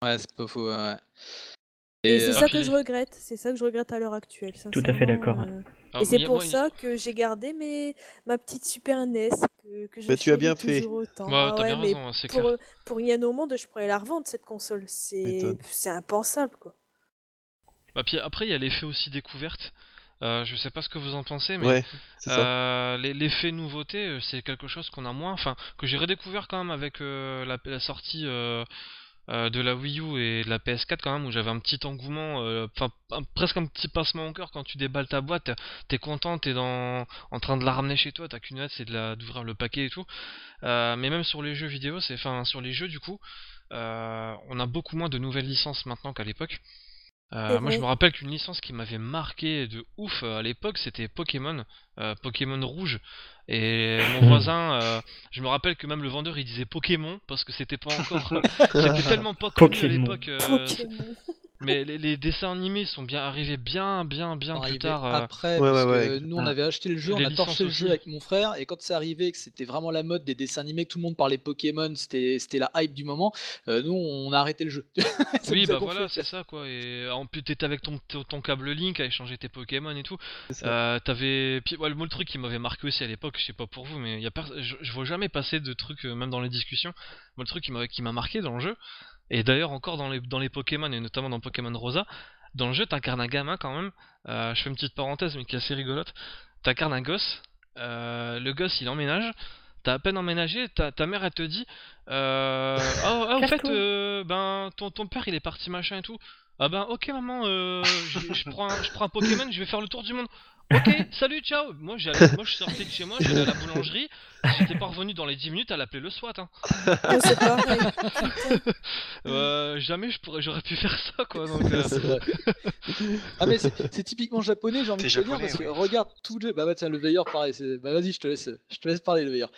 Ouais, c'est pas faux, ouais. Et, Et c'est euh, ça que je regrette, c'est ça que je regrette à l'heure actuelle, Tout à fait d'accord. euh, Et c'est pour ça que j'ai gardé mes... ma petite Super NES, que, que je Bah, tu as bien fait. autant. Ouais, Ah ouais, bien mais raison, hein, c'est pour, clair. euh, pour rien au monde, je pourrais la revendre cette console. C'est impensable, quoi. Bah, puis après, il y a l'effet aussi découverte. Euh, je sais pas ce que vous en pensez, mais Ouais, euh, les- l'effet nouveauté, c'est quelque chose qu'on a moins, enfin, que j'ai redécouvert quand même avec euh, la, la sortie euh, de la Wii U et de la PS4 quand même, où j'avais un petit engouement, euh, enfin, presque un petit passement au cœur quand tu déballes ta boîte, t'es- content, t'es en train de la ramener chez toi, t'as qu'une hâte, c'est de d'ouvrir le paquet et tout. Euh, mais même sur les jeux vidéo, c'est, enfin, sur les jeux du coup, on a beaucoup moins de nouvelles licences maintenant qu'à l'époque. Euh, moi, je me rappelle qu'une licence qui m'avait marqué de ouf euh, à l'époque, c'était Pokémon, euh, Pokémon Rouge. Et mon voisin, euh, je me rappelle que même le vendeur, il disait Pokémon parce que c'était pas encore, c'était tellement pas connu à l'époque. Mais les, les dessins animés sont bien arrivés bien, bien, bien plus tard. euh, après, Ouais, parce ouais, que ouais. nous on avait acheté le jeu, on a torché le jeu avec mon frère, et quand c'est arrivé que c'était vraiment la mode des dessins animés, que tout le monde parlait Pokémon, c'était c'était la hype du moment, euh, nous on a arrêté le jeu. Oui, bah voilà, c'est ça quoi. Et en plus, t'étais avec ton, ton, câble Link à échanger tes Pokémon et tout. C'est ça. Euh, t'avais. Puis, ouais, le, moi, le truc qui m'avait marqué aussi à l'époque, je sais pas pour vous, mais y a pers- je, je vois jamais passer de trucs, euh, même dans les discussions. Moi, le truc qui m'a qui m'a marqué dans le jeu, et d'ailleurs encore dans les, dans les Pokémon, et notamment dans Pokémon Rosa, dans le jeu, t'incarnes un gamin quand même. Euh, je fais une petite parenthèse, mais qui est assez rigolote. T'incarnes un gosse, euh, le gosse il emménage. T'as à peine emménagé, ta, ta mère elle te dit euh, Ah, ah, au fait, euh, ben ton, ton père il est parti machin et tout. Ah ben ok maman, euh, je, prends prends un Pokémon, je vais faire le tour du monde. Ok, salut, ciao. Moi, j'allais, moi je sortais de chez moi, j'allais à la boulangerie, j'étais pas revenu dans les 10 minutes, elle appelait le SWAT. Hein. C'est pareil. Euh, jamais je pourrais, j'aurais pu faire ça quoi. Donc, euh, C'est vrai. ah mais c'est c'est typiquement japonais, j'ai envie de C'est te dire, japonais, parce que regarde tout le... Bah, bah tiens, le veilleur pareil, c'est- bah vas-y, je te laisse, je te laisse parler le veilleur.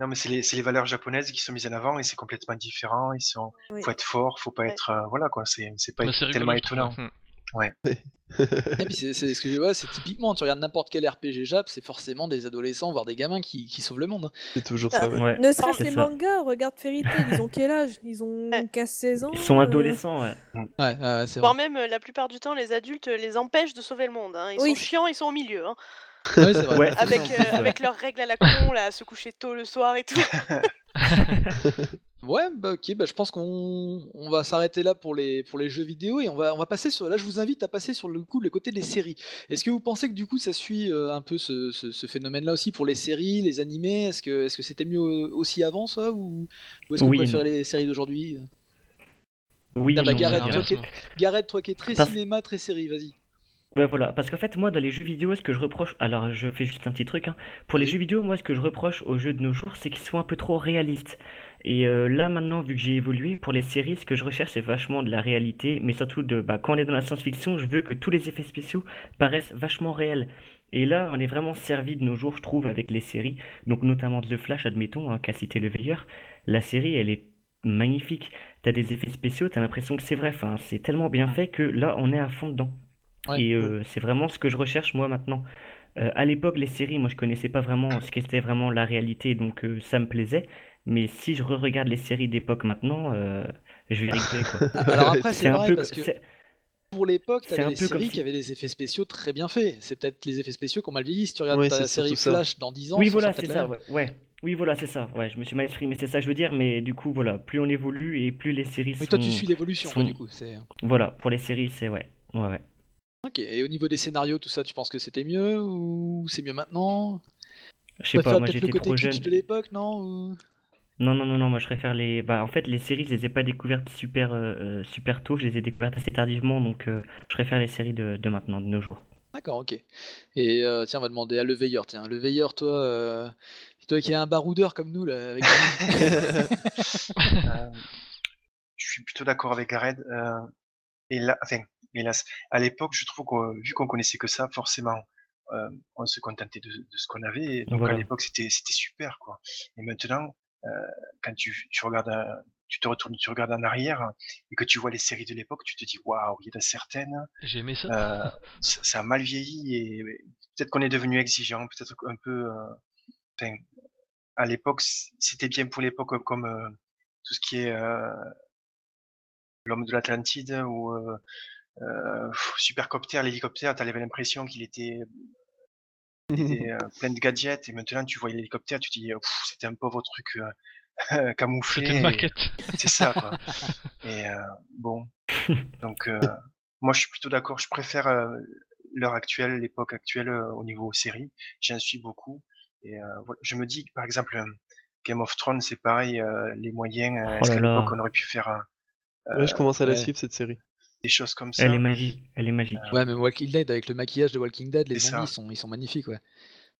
Non, mais c'est les, c'est les valeurs japonaises qui sont mises en avant et c'est complètement différent. Ils sont, Oui. faut être fort, faut pas Ouais. être, euh, voilà quoi. C'est, c'est pas bah, c'est tellement rigolo, je trouve, étonnant. hein. Et puis c'est ce que je vois, c'est typiquement, tu regardes n'importe quel RPG Jap, c'est forcément des adolescents, voire des gamins qui, qui sauvent le monde. hein. C'est toujours Ah, ça, ouais. Ouais, Ne serait-ce c'est les mangas, regarde Fairy Tail, ils ont quel âge? Ils ont Ouais. 15-16 ans Ils sont euh, adolescents, ouais. Ouais, ouais, c'est vrai. Voire même, euh, la plupart du temps, les adultes euh, les empêchent de sauver le monde. hein. Ils Oui. sont chiants, ils sont au milieu. hein. Ouais, c'est vrai. Ouais, Avec, euh, ouais. avec leurs règles à la con, là, à se coucher tôt le soir et tout. Ouais, bah ok, bah je pense qu'on on va s'arrêter là pour les, pour les jeux vidéo et on va, on va passer sur. Là, je vous invite à passer sur le coup le côté des séries. Est-ce que vous pensez que du coup ça suit euh, un peu ce, ce- ce phénomène-là aussi pour les séries, les animés? Est-ce que est-ce que c'était mieux euh, aussi avant ça ou, ou est-ce que Oui préférez les séries d'aujourd'hui? Oui, Ah bah, non, Gareth, mais- toi Gareth, toi qui es très Parce- cinéma, très série, vas-y. Ouais, voilà, parce qu'en fait, moi, dans les jeux vidéo, ce que je reproche, alors je fais juste un petit truc, hein. Pour les jeux vidéo, moi, ce que je reproche aux jeux de nos jours, c'est qu'ils soient un peu trop réalistes. Et euh, là, maintenant, vu que j'ai évolué, pour les séries, ce que je recherche, c'est vachement de la réalité, mais surtout de, bah, quand on est dans la science-fiction, je veux que tous les effets spéciaux paraissent vachement réels. Et là, on est vraiment servi de nos jours, je trouve, avec les séries, donc notamment The Flash, admettons, hein, qu'a cité le veilleur. La série, elle est magnifique. T'as des effets spéciaux, t'as l'impression que c'est vrai. Enfin, c'est tellement bien fait que là, on est à fond dedans. Ouais. Et euh, c'est vraiment ce que je recherche moi maintenant. Euh, à l'époque, les séries, moi je connaissais pas vraiment ce qu'était vraiment la réalité, donc euh, ça me plaisait. Mais si je re-regarde les séries d'époque maintenant, euh, je vais rigoler quoi. Alors après, c'est vrai peu, parce que pour l'époque, c'est t'avais un des peu comme séries si- qui avaient des effets spéciaux très bien faits. C'est peut-être les effets spéciaux qui ont mal vieilli. Si tu regardes Ouais, ta série. Flash dans 10 ans, Oui, voilà, c'est ça, ouais, ouais. Oui, voilà, c'est ça. Ouais, je me suis mal exprimé, c'est ça que je veux dire, mais du coup, voilà, plus on évolue et plus les séries Mais toi, tu sont... suis l'évolution, sont- du coup. Voilà, pour les séries, c'est ouais. Ouais, ouais. Ok, et au niveau des scénarios, tout ça, tu penses que c'était mieux ou c'est mieux maintenant? Je Tu sais pas, moi peut-être le j'étais côté trop jeune. de l'époque, non ou- Non, non, non, non, moi je préfère les. Bah, en fait, les séries, je les ai pas découvertes super, euh, euh, super tôt, je les ai découvertes assez tardivement, donc euh, je préfère les séries de, de maintenant, de nos jours. D'accord, ok. Et euh, tiens, on va demander à Le Veilleur. Tiens, Le Veilleur, toi, euh, toi qui es un baroudeur comme nous, là, avec... Euh, je suis plutôt d'accord avec Gareth. euh, et là, enfin, hélas, à l'époque, je trouve que vu qu'on connaissait que ça, forcément, euh, on se contentait de, de ce qu'on avait. et Donc à l'époque, c'était c'était super, quoi. Et maintenant, quand tu, tu regardes, euh, tu te retournes, tu regardes en arrière et que tu vois les séries de l'époque, tu te dis waouh, il y en a certaines, J'ai aimé ça. euh, ça, ça a mal vieilli et peut-être qu'on est devenu exigeant, peut-être un peu. euh, à l'époque, c'était bien pour l'époque comme euh, tout ce qui est euh, l'homme de l'Atlantide ou Supercopter, l'hélicoptère, tu avais l'impression qu'il était, plein de gadgets et maintenant tu vois l'hélicoptère, tu te dis: «C'était un pauvre truc, camouflé» C'était une maquette. c'est ça quoi et bon, donc moi je suis plutôt d'accord, je préfère, l'heure actuelle, l'époque actuelle, au niveau série. J'en suis beaucoup et voilà. Je me dis par exemple, Game of Thrones, c'est pareil, les moyens, Oh est-ce qu'à l'époque on aurait pu faire un, Ouais, je commence à la ouais. suivre cette série. Des choses comme Elle ça? est magique, elle est magique. Ouais, mais Walking Dead, avec le maquillage de Walking Dead, les zombies, ils sont, ils sont magnifiques, ouais.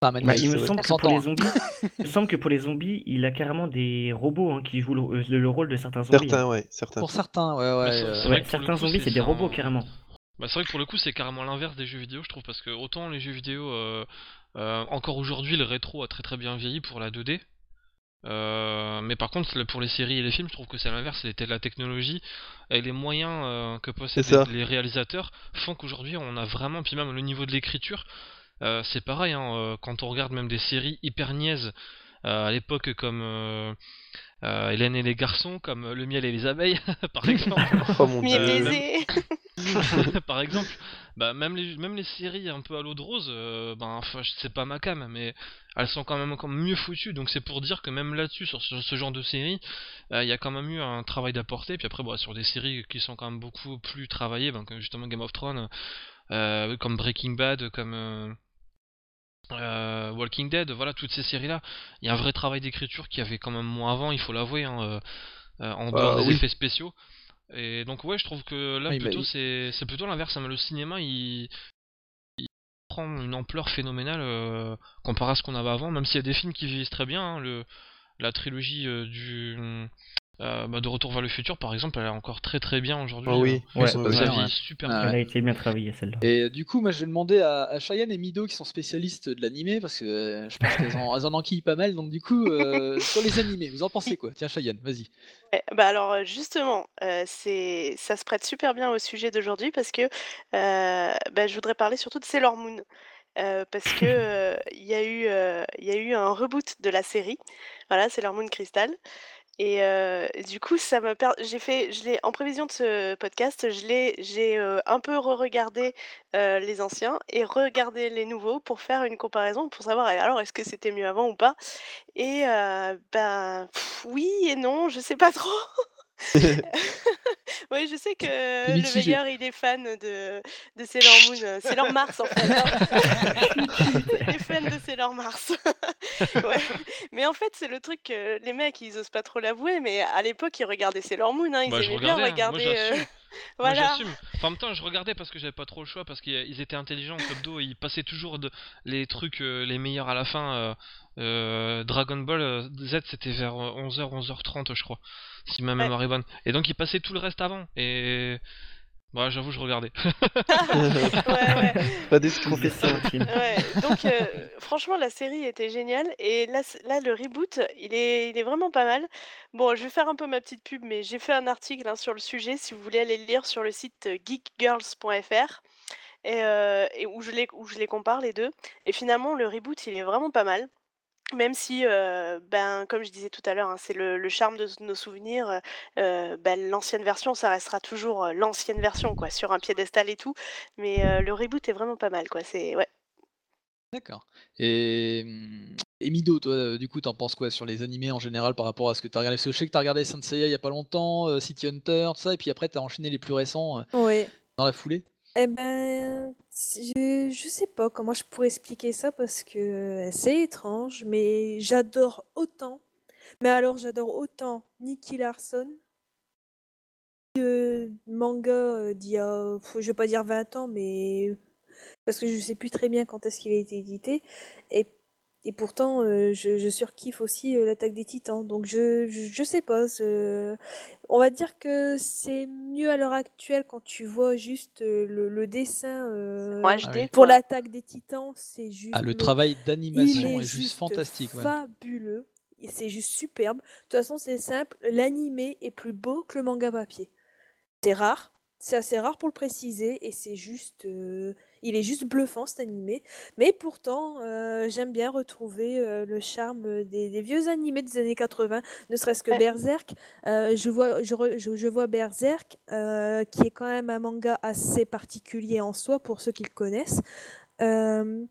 Enfin, Bah, magnifiques, il me semble que pour les hein. zombies, il me semble que pour les zombies, il a carrément des robots hein, qui jouent le, le- le rôle de certains zombies. hein. Certains, ouais, certains. Pour certains, ouais, ouais. C'est- euh, Ouais, certains coup, zombies, c'est des un- robots carrément. Bah, c'est vrai que pour le coup, c'est carrément l'inverse des jeux vidéo, je trouve, parce que autant les jeux vidéo, euh, euh, encore aujourd'hui, le rétro a très très bien vieilli pour la 2D. Euh, mais par contre, pour les séries et les films, je trouve que c'est l'inverse. C'était la technologie et les moyens euh, que possèdent les, les réalisateurs font qu'aujourd'hui, on a vraiment, puis même le niveau de l'écriture, euh, c'est pareil. hein, quand on regarde même des séries hyper niaises à l'époque, comme euh, Hélène et les garçons, comme Le miel et les abeilles, par exemple. Oh mon Miel Euh, dieu. baiser. par exemple, bah même les même les séries un peu à l'eau de rose, euh, ben enfin je- c'est pas ma cam, mais elles sont quand même encore mieux foutues. Donc c'est pour dire que même là-dessus sur ce, ce genre de série, euh, il y a quand même eu un travail d'apporter. Puis après, bon, sur des séries qui sont quand même beaucoup plus travaillées, ben, comme justement Game of Thrones, euh, comme Breaking Bad, comme euh, Walking Dead, voilà toutes ces séries-là, il y a un vrai travail d'écriture qui avait quand même moins avant, il faut l'avouer, hein, euh, euh, en dehors Bah, des oui. effets spéciaux. Et donc ouais, je trouve que là Oui, plutôt c'est plutôt l'inverse. hein, Le cinéma il, il prend une ampleur phénoménale comparé à ce qu'on avait avant. Même s'il y a des films qui vieillissent très bien, hein, le la trilogie du euh, bah, de Retour vers le futur par exemple, elle est encore très très bien aujourd'hui. Ah oui, euh, Ouais, ça ouais, ça ouais. bien, ouais. super Ah, bien. Elle a été bien travaillée celle-là. Et euh, du coup, moi, je vais demander à, à Cheyenne et Mido, qui sont spécialistes de l'animé, parce que euh, je pense qu'elles en, en enquillent pas mal. Donc, du coup, euh, sur les animés, vous en pensez quoi? Tiens, Cheyenne, vas-y. Ouais, bah alors euh, justement, euh, c'est ça se prête super bien au sujet d'aujourd'hui parce que euh, bah, je voudrais parler surtout de Sailor Moon. Euh, parce que euh, il y a eu euh, il y a eu un reboot de la série, voilà, Sailor Moon Crystal. Et euh, du coup, ça me j'ai fait, je l'ai en prévision de ce podcast, je l'ai, j'ai euh, un peu re-regardé euh, les anciens et regardé les nouveaux pour faire une comparaison, pour savoir alors est-ce que c'était mieux avant ou pas? Et ben oui et non, je sais pas trop. Oui, je sais que le mitigé. meilleur, il est fan de, de Sailor Moon, euh, Sailor Mars en fait. hein. il est fan de Sailor Mars. Ouais. Mais en fait, c'est le truc que les mecs, ils osent pas trop l'avouer, mais à l'époque, ils regardaient Sailor Moon, hein, ils Bah, je aimaient bien regardais, hein. moi regarder. euh, j'assume. Moi Voilà. j'assume. Enfin, en même temps, je regardais parce que j'avais pas trop le choix, parce qu'ils ils étaient intelligents, Club Do, ils passaient toujours de, les trucs euh, les meilleurs à la fin. euh, euh, Dragon Ball euh, Z c'était vers 11h, 11h30 je crois, si ma Ouais. mémoire est bonne. Et donc ils passaient tout le reste avant. Et bah j'avoue je regardais. Ouais, ouais. Pas d'excuses. Ouais, donc euh, franchement la série était géniale et là, là le reboot il est, il est vraiment pas mal. Bon je vais faire un peu ma petite pub mais j'ai fait un article hein, sur le sujet si vous voulez aller le lire sur le site geekgirls.fr et, euh, et où, je les, où je les compare les deux. Et finalement le reboot il est vraiment pas mal. Même si, euh, ben, comme je disais tout à l'heure, hein, c'est le, le charme de nos souvenirs, euh, ben, l'ancienne version, ça restera toujours euh, l'ancienne version, quoi, sur un piédestal et tout. Mais euh, le reboot est vraiment pas mal, quoi. C'est, ouais. D'accord. Et, et Mido, toi, du coup, t'en penses quoi sur les animés en général par rapport à ce que t'as regardé? Parce que je sais que t'as regardé Saint Seiya il y a pas longtemps, City Hunter, tout ça, et puis après t'as enchaîné les plus récents Oui. dans la foulée. Eh ben, si- je, sais pas comment je pourrais expliquer ça parce que c'est étrange, mais j'adore autant. Mais alors, j'adore autant Nicky Larson que manga euh, d'il y a, je vais pas dire 20 ans, mais parce que je sais plus très bien quand est-ce qu'il a été édité. Et, et pourtant, euh, je, je surkiffe aussi euh, l'attaque des Titans. Donc, je, je, je sais pas. On va dire que c'est mieux à l'heure actuelle quand tu vois juste euh, le, le dessin En HD, Ah oui. pour quoi. l'attaque des Titans. C'est juste. Ah, le mais travail il d'animation est est juste juste fantastique. ouais. fabuleux. Et c'est juste superbe. De toute façon, c'est simple. L'animé est plus beau que le manga papier. C'est rare. C'est assez rare pour le préciser. Et c'est juste. euh, Il est juste bluffant cet animé. Mais pourtant, j'aime bien retrouver le charme des, vieux animés des années 80, ne serait-ce que Berserk. je, vois, je, vois Berserk, qui est quand même un manga assez particulier en soi pour ceux qui le connaissent. le,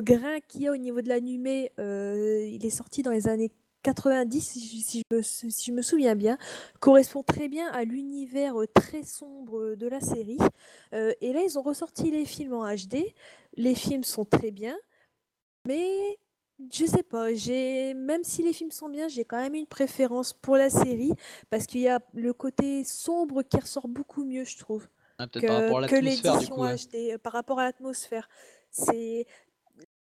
grain qu'il y a au niveau de l'animé, il est sorti dans les années 90, si je, me, si je me souviens bien, correspond très bien à l'univers très sombre de la série. et là, ils ont ressorti les films en HD. Les films sont très bien, mais je sais pas, j'ai même si les films sont bien, j'ai quand même une préférence pour la série parce qu'il y a le côté sombre qui ressort beaucoup mieux, je trouve, ah, que, l'édition HD par rapport à l'atmosphère. C'est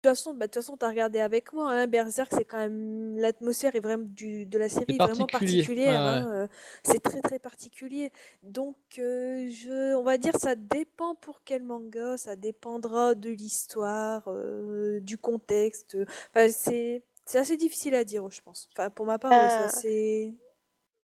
toute façon, bah, de toute façon, tu as regardé avec moi, hein, Berserk, c'est quand même l'atmosphère est vraiment du, de la série est vraiment particulière. Hein, euh, c'est très très particulier. Donc, euh, je, on va dire, ça dépend pour quel manga, ça dépendra de l'histoire, euh, du contexte. Enfin, c'est c'est assez difficile à dire, je pense. Enfin, pour ma part, ça c'est.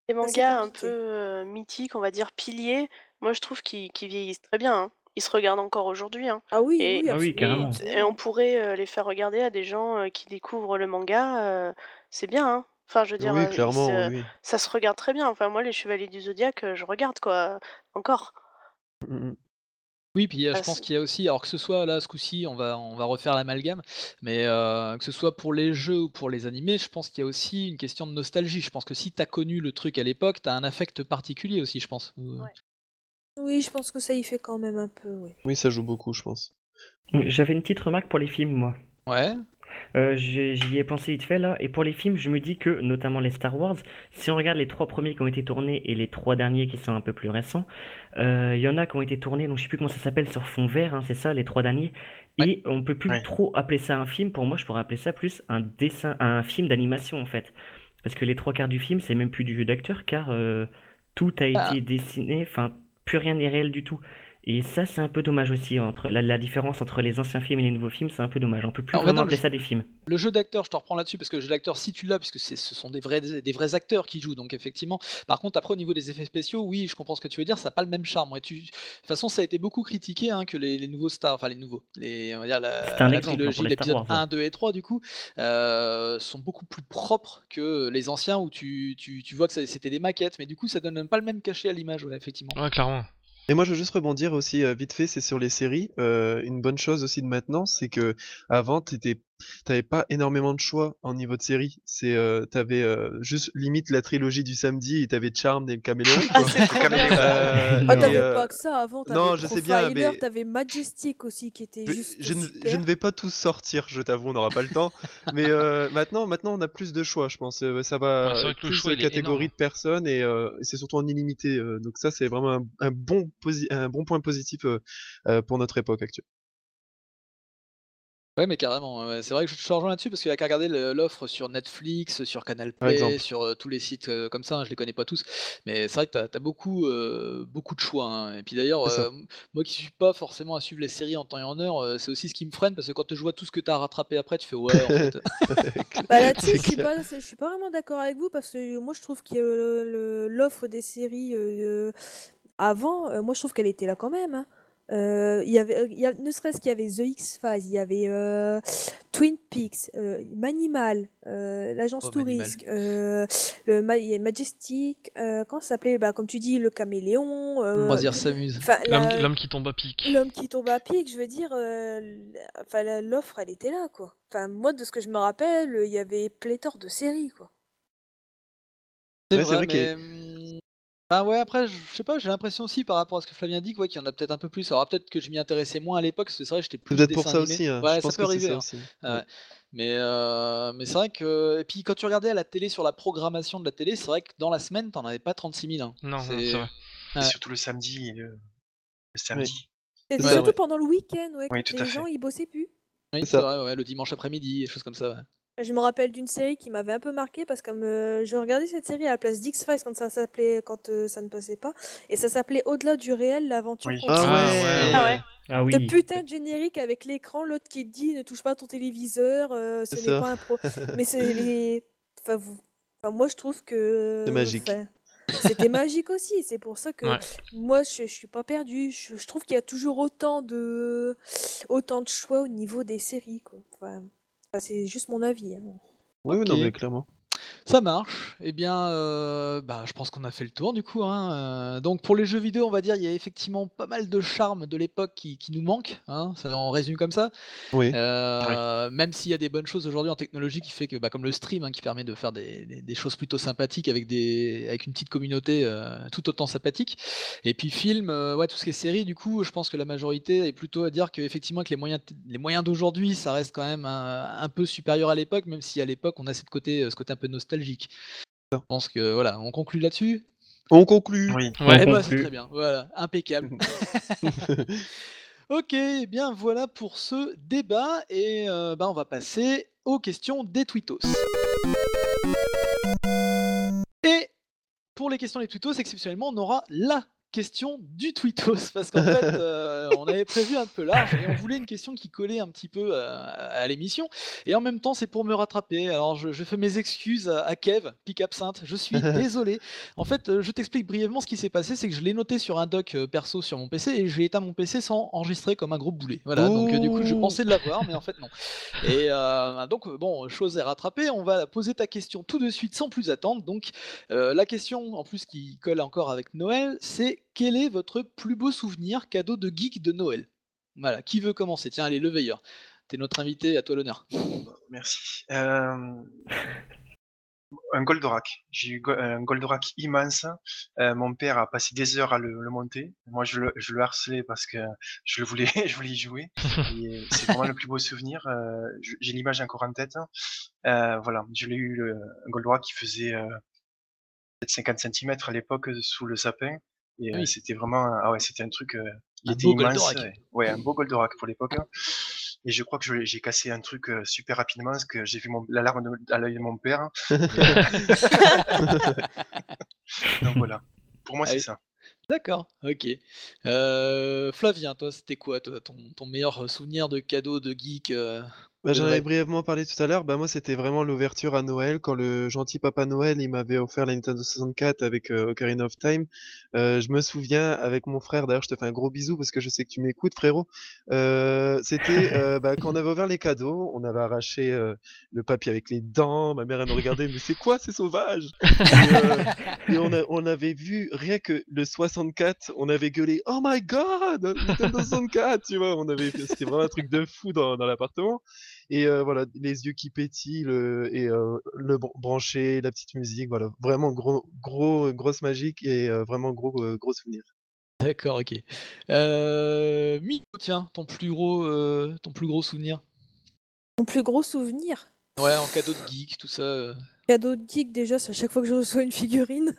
Les mangas un peu mythiques, on va dire piliers, moi je trouve qu'ils vieillissent très bien. Hein ils se regardent encore aujourd'hui. Hein. Ah oui, Et, oui, Ah oui, carrément. et on pourrait euh, les faire regarder à des gens euh, qui découvrent le manga. euh, c'est bien, hein. Enfin, je veux dire, Oui, euh, clairement, oui. ça se regarde très bien. Enfin, moi, les Chevaliers du Zodiaque, je regarde quoi, encore. Mm, mm. Oui, puis je Ah, pense qu'il y a aussi, alors que ce soit là ce coup-ci, on va, on va refaire l'amalgame, mais que ce soit pour les jeux ou pour les animés, je pense qu'il y a aussi une question de nostalgie. Je pense que si tu as connu le truc à l'époque, tu as un affect particulier aussi, je pense. Ouais. Oui, je pense que ça y fait quand même un peu, oui. Oui, ça joue beaucoup, je pense. J'avais une petite remarque pour les films, moi. Ouais. Euh, j'y ai pensé vite fait là, et pour les films, je me dis que, notamment les Star Wars, si on regarde les trois premiers qui ont été tournés et les trois derniers qui sont un peu plus récents, euh, il y en a qui ont été tournés, donc je sais plus comment ça s'appelle, sur fond vert, hein, c'est ça, les trois derniers, et on peut plus trop appeler ça un film. Pour moi, je pourrais appeler ça plus un dessin, un film d'animation en fait, parce que les trois quarts du film, c'est même plus du jeu d'acteur, car euh, tout a Ah. été dessiné, enfin plus rien n'est réel du tout. Et ça, c'est un peu dommage aussi. Entre la, la différence entre les anciens films et les nouveaux films, c'est un peu dommage. On peut plus Alors, vraiment appeler le, ça des films. le jeu d'acteur, je te reprends là-dessus parce que le jeu d'acteur, si tu l'as, puisque c'est- ce sont des vrais, des vrais acteurs qui jouent, donc effectivement. Par contre, après, au niveau des effets spéciaux, oui, je comprends ce que tu veux dire, ça n'a pas le même charme. Tu... De toute façon, ça a été beaucoup critiqué hein, que les, les nouveaux stars, enfin les nouveaux, les, on va dire C'est la, un la exemple hein, trilogie, l'épisode Wars. ouais. 1, 2 et 3, du coup, euh, sont beaucoup plus propres que les anciens où tu, tu, tu vois que c'était des maquettes, mais du coup, ça donne pas le même cachet à l'image, ouais, effectivement. Ouais, clairement. Et moi, je veux juste rebondir aussi euh, vite fait, c'est sur les séries. Euh, une bonne chose aussi de maintenant, c'est que avant, t'étais, t'avais pas énormément de choix en niveau de série. C'est, euh, t'avais euh, juste limite la trilogie du samedi et t'avais Charmed et le Caméléon. Ah, c'est bien. Euh, Ah, t'avais euh, pas que ça avant, non, je sais bien, mais t'avais Majestic aussi qui était je, juste je ne, je super. ne vais pas tous sortir, je t'avoue, on n'aura pas le temps. Mais euh, maintenant, maintenant, on a plus de choix, je pense. Ça Ouais, va le plus choix, de catégories de personnes et, euh, c'est surtout en illimité. donc ça, c'est vraiment un, un bon, posi- un bon point positif pour notre époque actuelle. Ouais, mais carrément. ouais. C'est vrai que je te rejoins là-dessus parce qu'il y a qu'à regarder le- l'offre sur Netflix, sur Canal Par Play, exemple. sur euh, tous les sites euh, comme ça. hein, je les connais pas tous, mais c'est vrai que tu as, beaucoup, euh, beaucoup de choix. hein. Et puis d'ailleurs, C'est ça. euh, m- moi qui suis pas forcément à suivre les séries en temps et en heure, euh, c'est aussi ce qui me freine parce que quand je vois tout ce que tu as rattrapé après, tu fais ouais, en fait. Bah là-dessus, C'est je suis clair. pas, je suis pas vraiment d'accord avec vous parce que moi je trouve que le- l'offre des séries euh, avant, euh, moi je trouve qu'elle était là quand même. hein. Euh, il y avait, il y a, ne serait-ce qu'il y avait The X-Files, il y avait euh, Twin Peaks, euh, Manimal, euh, l'agence Oh. Touriste, euh, le Ma- il y a Majestic, euh, comment ça s'appelait? Bah, Comme tu dis, le caméléon, euh, Loisir s'amuse. L'homme qui tombe à pic. L'homme qui tombe à pic, je veux dire, euh, l'offre, elle était là, quoi. Enfin, moi, de ce que je me rappelle, il y avait pléthore de séries, quoi. C'est vrai, mais. hum, Ah ouais, après, je sais pas, j'ai l'impression aussi par rapport à ce que Flavien dit, ouais, qu'il y en a peut-être un peu plus. Alors peut-être que je m'y intéressais moins à l'époque, parce que c'est vrai que j'étais plus peut-être pour ça animé. aussi. Ouais, Je ça pense peut que arriver. ça hein. aussi. Ouais. Ouais. Mais, euh, mais c'est vrai que. Et puis quand tu regardais à la télé sur la programmation de la télé, c'est vrai que dans la semaine, t'en avais pas 36 000. hein. Non, C'est. vrai. Et surtout le samedi. et Le, le samedi. Et surtout ouais. pendant le week-end, ouais, Oui, quand tout les à gens, ils bossaient plus. Oui, C'est vrai, ouais, le dimanche après-midi, des choses comme ça. Je me rappelle d'une série qui m'avait un peu marqué parce que euh, je regardais cette série à la place d'X-Files quand ça s'appelait, quand euh, ça ne passait pas, et ça s'appelait Au-delà du réel, l'aventure Oui. continue. Ah ouais. ouais, Ah ouais. Ah oui. putain de générique avec l'écran, l'autre qui dit ne touche pas ton téléviseur, euh, ce n'est pas un pro. Mais c'est les. Enfin, vous... enfin, moi, je trouve que. C'est magique. enfin, c'était magique aussi. C'est pour ça que Ouais. moi, je, je suis pas perdue. Je, je trouve qu'il y a toujours autant de, autant de choix au niveau des séries, quoi. Enfin, c'est juste mon avis. hein. Oui, oui, non, mais clairement. Ça marche. Eh bien, euh, bah, je pense qu'on a fait le tour du coup. hein. Euh, donc pour les jeux vidéo, on va dire, il y a effectivement pas mal de charme de l'époque qui, qui nous manque. hein. Ça en résume comme ça. Oui. Euh, Même s'il y a des bonnes choses aujourd'hui en technologie qui fait que, bah, comme le stream, hein, qui permet de faire des, des- des choses plutôt sympathiques avec des, avec une petite communauté euh, tout autant sympathique. Et puis film, euh, ouais, tout ce qui est série, du coup, je pense que la majorité est plutôt à dire qu'effectivement, que les moyens, les moyens d'aujourd'hui, ça reste quand même un, un peu supérieur à l'époque, même si à l'époque, on a cette côté, ce côté un peu nostalgique. Je pense que voilà, on conclut là-dessus? On conclut. Oui. On Ouais. Eh ben, c'est très bien, voilà, impeccable. Ok, bien voilà pour ce débat et euh, bah, on va passer aux questions des tweetos. Et pour les questions des tweetos, exceptionnellement, on aura la question du tweetos parce qu'en fait, euh, on avait prévu un peu large et on voulait une question qui collait un petit peu à, à l'émission et en même temps, c'est pour me rattraper. Alors, je, je fais mes excuses à, à Kev, Pic Absinthe. Je suis désolé. En fait, euh, je t'explique brièvement ce qui s'est passé, c'est que je l'ai noté sur un doc euh, perso sur mon PC et j'ai éteint mon PC sans enregistrer comme un gros boulet. Voilà, donc euh, du coup, je Ouh. pensais l'avoir, mais en fait non. Et euh, donc euh, bon, chose est rattrapée. On va poser ta question tout de suite sans plus attendre. Donc euh, la question, en plus qui colle encore avec Noël, c'est quel est votre plus beau souvenir cadeau de geek de Noël? Voilà, qui veut commencer? Tiens, allez, le veilleur. T'es notre invité, à toi l'honneur. Merci. Euh, un Goldorak. J'ai eu un Goldorak immense. Euh, mon père a passé des heures à le, monter. Moi, je le, harcelais parce que je le voulais, y jouer. C'est vraiment le plus beau souvenir. Euh, J'ai l'image encore en tête. Voilà, je l'ai eu le, un Goldorak qui faisait euh, peut-être 50 cm à l'époque sous le sapin. Et Oui. c'était vraiment, ah ouais, c'était un truc. il Un était beau immense. Ouais, un beau Goldorak pour l'époque. hein. Et je crois que j'ai cassé un truc super rapidement parce que j'ai vu mon, l'alarme de- à l'œil de mon père. Donc voilà. Pour moi, Ah c'est ça. D'accord, ok. Euh, Flavien, toi, c'était quoi toi, ton, ton meilleur souvenir de cadeau de geek euh, Bah, j'en avais brièvement parlé tout à l'heure. Bah, moi, c'était vraiment l'ouverture à Noël quand le gentil Papa Noël il m'avait offert la Nintendo 64 avec euh, Ocarina of Time. Euh, je me souviens avec mon frère, d'ailleurs, je te fais un gros bisou parce que je sais que tu m'écoutes, frérot. Euh, c'était euh, bah, quand on avait ouvert les cadeaux, on avait arraché euh, le papier avec les dents. Ma mère, elle nous regardait, mais c'est quoi, c'est sauvage? Et, et on, a- on avait vu rien que le 64, on avait gueulé Oh my god, Nintendo 64, tu vois, on avait, c'était vraiment un truc de fou dans, dans l'appartement. Et euh, voilà, les yeux qui pétillent le, et euh, le br- branché, la petite musique, voilà, vraiment gros, gros, grosse magique et euh, vraiment gros, gros souvenir. D'accord, ok. Euh, Miko, tiens, ton plus gros, euh, ton plus gros souvenir? Mon plus gros souvenir? Ouais, en cadeau de geek, tout ça. Cadeau de geek, déjà, c'est à chaque fois que je reçois une figurine.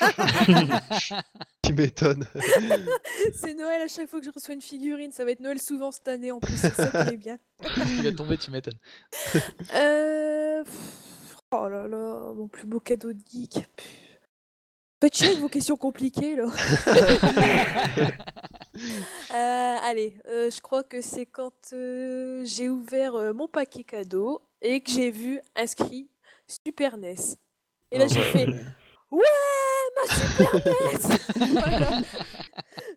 Tu m'étonnes. c'est Noël à chaque fois que je reçois une figurine. Ça va être Noël souvent cette année en plus. C'est ça qui est bien. Il va tomber, tu m'étonnes. Euh... Oh là là, mon plus beau cadeau de geek. Faites chier avec vos questions compliquées là. Euh, allez, euh, je crois que c'est quand euh, j'ai ouvert euh, mon paquet cadeau et que j'ai vu inscrit Super NES. Et là Oh, j'ai fait Ouais, ma Super NES Voilà.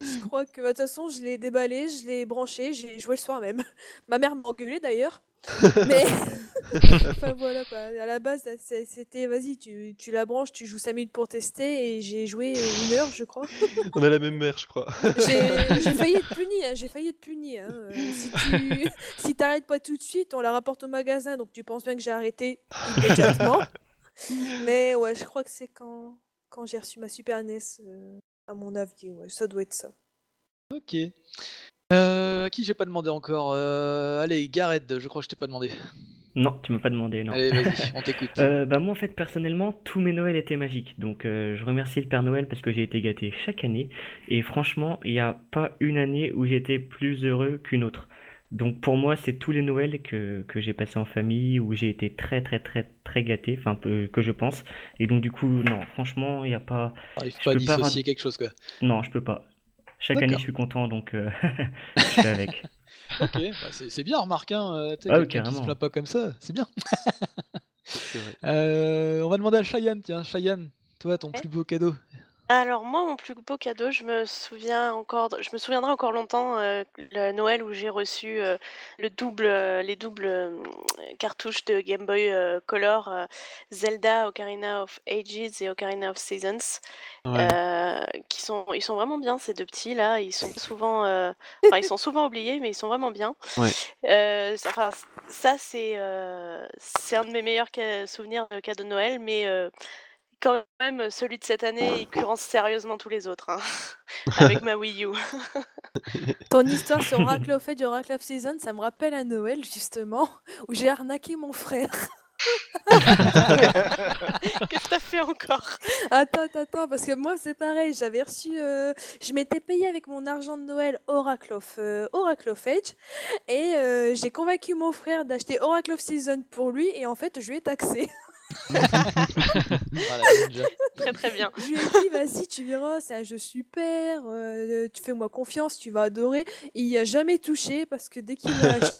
Je crois que bah, de toute façon je l'ai déballé, je l'ai branché, j'ai joué le soir même. Ma mère m'a engueulé d'ailleurs. Mais enfin voilà quoi. À la base c'était vas-y tu, tu la branches, tu joues 5 minutes pour tester et j'ai joué une heure je crois. On a la même mère, je crois. J'ai failli être puni, hein, j'ai failli être puni. hein, si tu si t'arrêtes pas tout de suite, on la rapporte au magasin, donc tu penses bien que j'ai arrêté immédiatement. Mais ouais, je crois que c'est quand, quand j'ai reçu ma Super NES, euh, à mon avis, ouais, ça doit être ça. Ok. Euh, à qui j'ai pas demandé encore Euh, Allez, Gareth, je crois que je t'ai pas demandé. Non, tu m'as pas demandé, non. Allez, vas-y, on t'écoute. Euh, bah moi en fait personnellement tous mes Noëls étaient magiques donc euh, je remercie le Père Noël parce que j'ai été gâté chaque année et franchement il n'y a pas une année où j'étais plus heureux qu'une autre donc pour moi c'est tous les Noëls que, que j'ai passé en famille où j'ai été très très très très gâté enfin peu- que je pense et donc du coup non franchement il n'y a pas je pas à peux pas dissocier quelque chose, quoi. non je peux pas chaque année je suis content donc euh, je fais avec Ok, bah, c'est bien, remarque, hein, euh, Ah quelqu'un qui se plaint pas comme ça, c'est bien. Euh, on va demander à Cheyenne, tiens, Cheyenne, toi, ton Ouais. plus beau cadeau. Alors moi, mon plus beau cadeau, je me souviens encore je me souviendrai encore longtemps, heu, le Noël où j'ai reçu, le double, heu, les doubles, cartouches de Game Boy, heu, Color, Zelda Ocarina of Ages et Ocarina of Seasons, Ouais. qui sont ils sont vraiment bien ces 2 petits là, ils sont souvent, enfin ils sont souvent oubliés, mais ils sont vraiment bien. Ouais. Enfin ça c'est, c'est un de mes meilleurs ca souvenirs de cadeau de Noël, mais quand même, celui de cette année, il concurrence sérieusement tous les autres, hein, avec ma Wii U. Ton histoire sur Oracle of Age et Oracle of Season, ça me rappelle à Noël justement, où j'ai arnaqué mon frère. Qu'est-ce que tu as fait encore? Attends, attends, attends, parce que moi c'est pareil, j'avais reçu, heu, je m'étais payé avec mon argent de Noël Oracle of, heu, Oracle of Age et heu, j'ai convaincu mon frère d'acheter Oracle of Season pour lui et en fait je lui ai taxé. Ninja. Très, très bien. Je lui ai dit: «Vas-y, tu verras, c'est un jeu super, heu, tu fais-moi confiance, tu vas adorer». Il y a jamais touché parce que dès qu'il acheté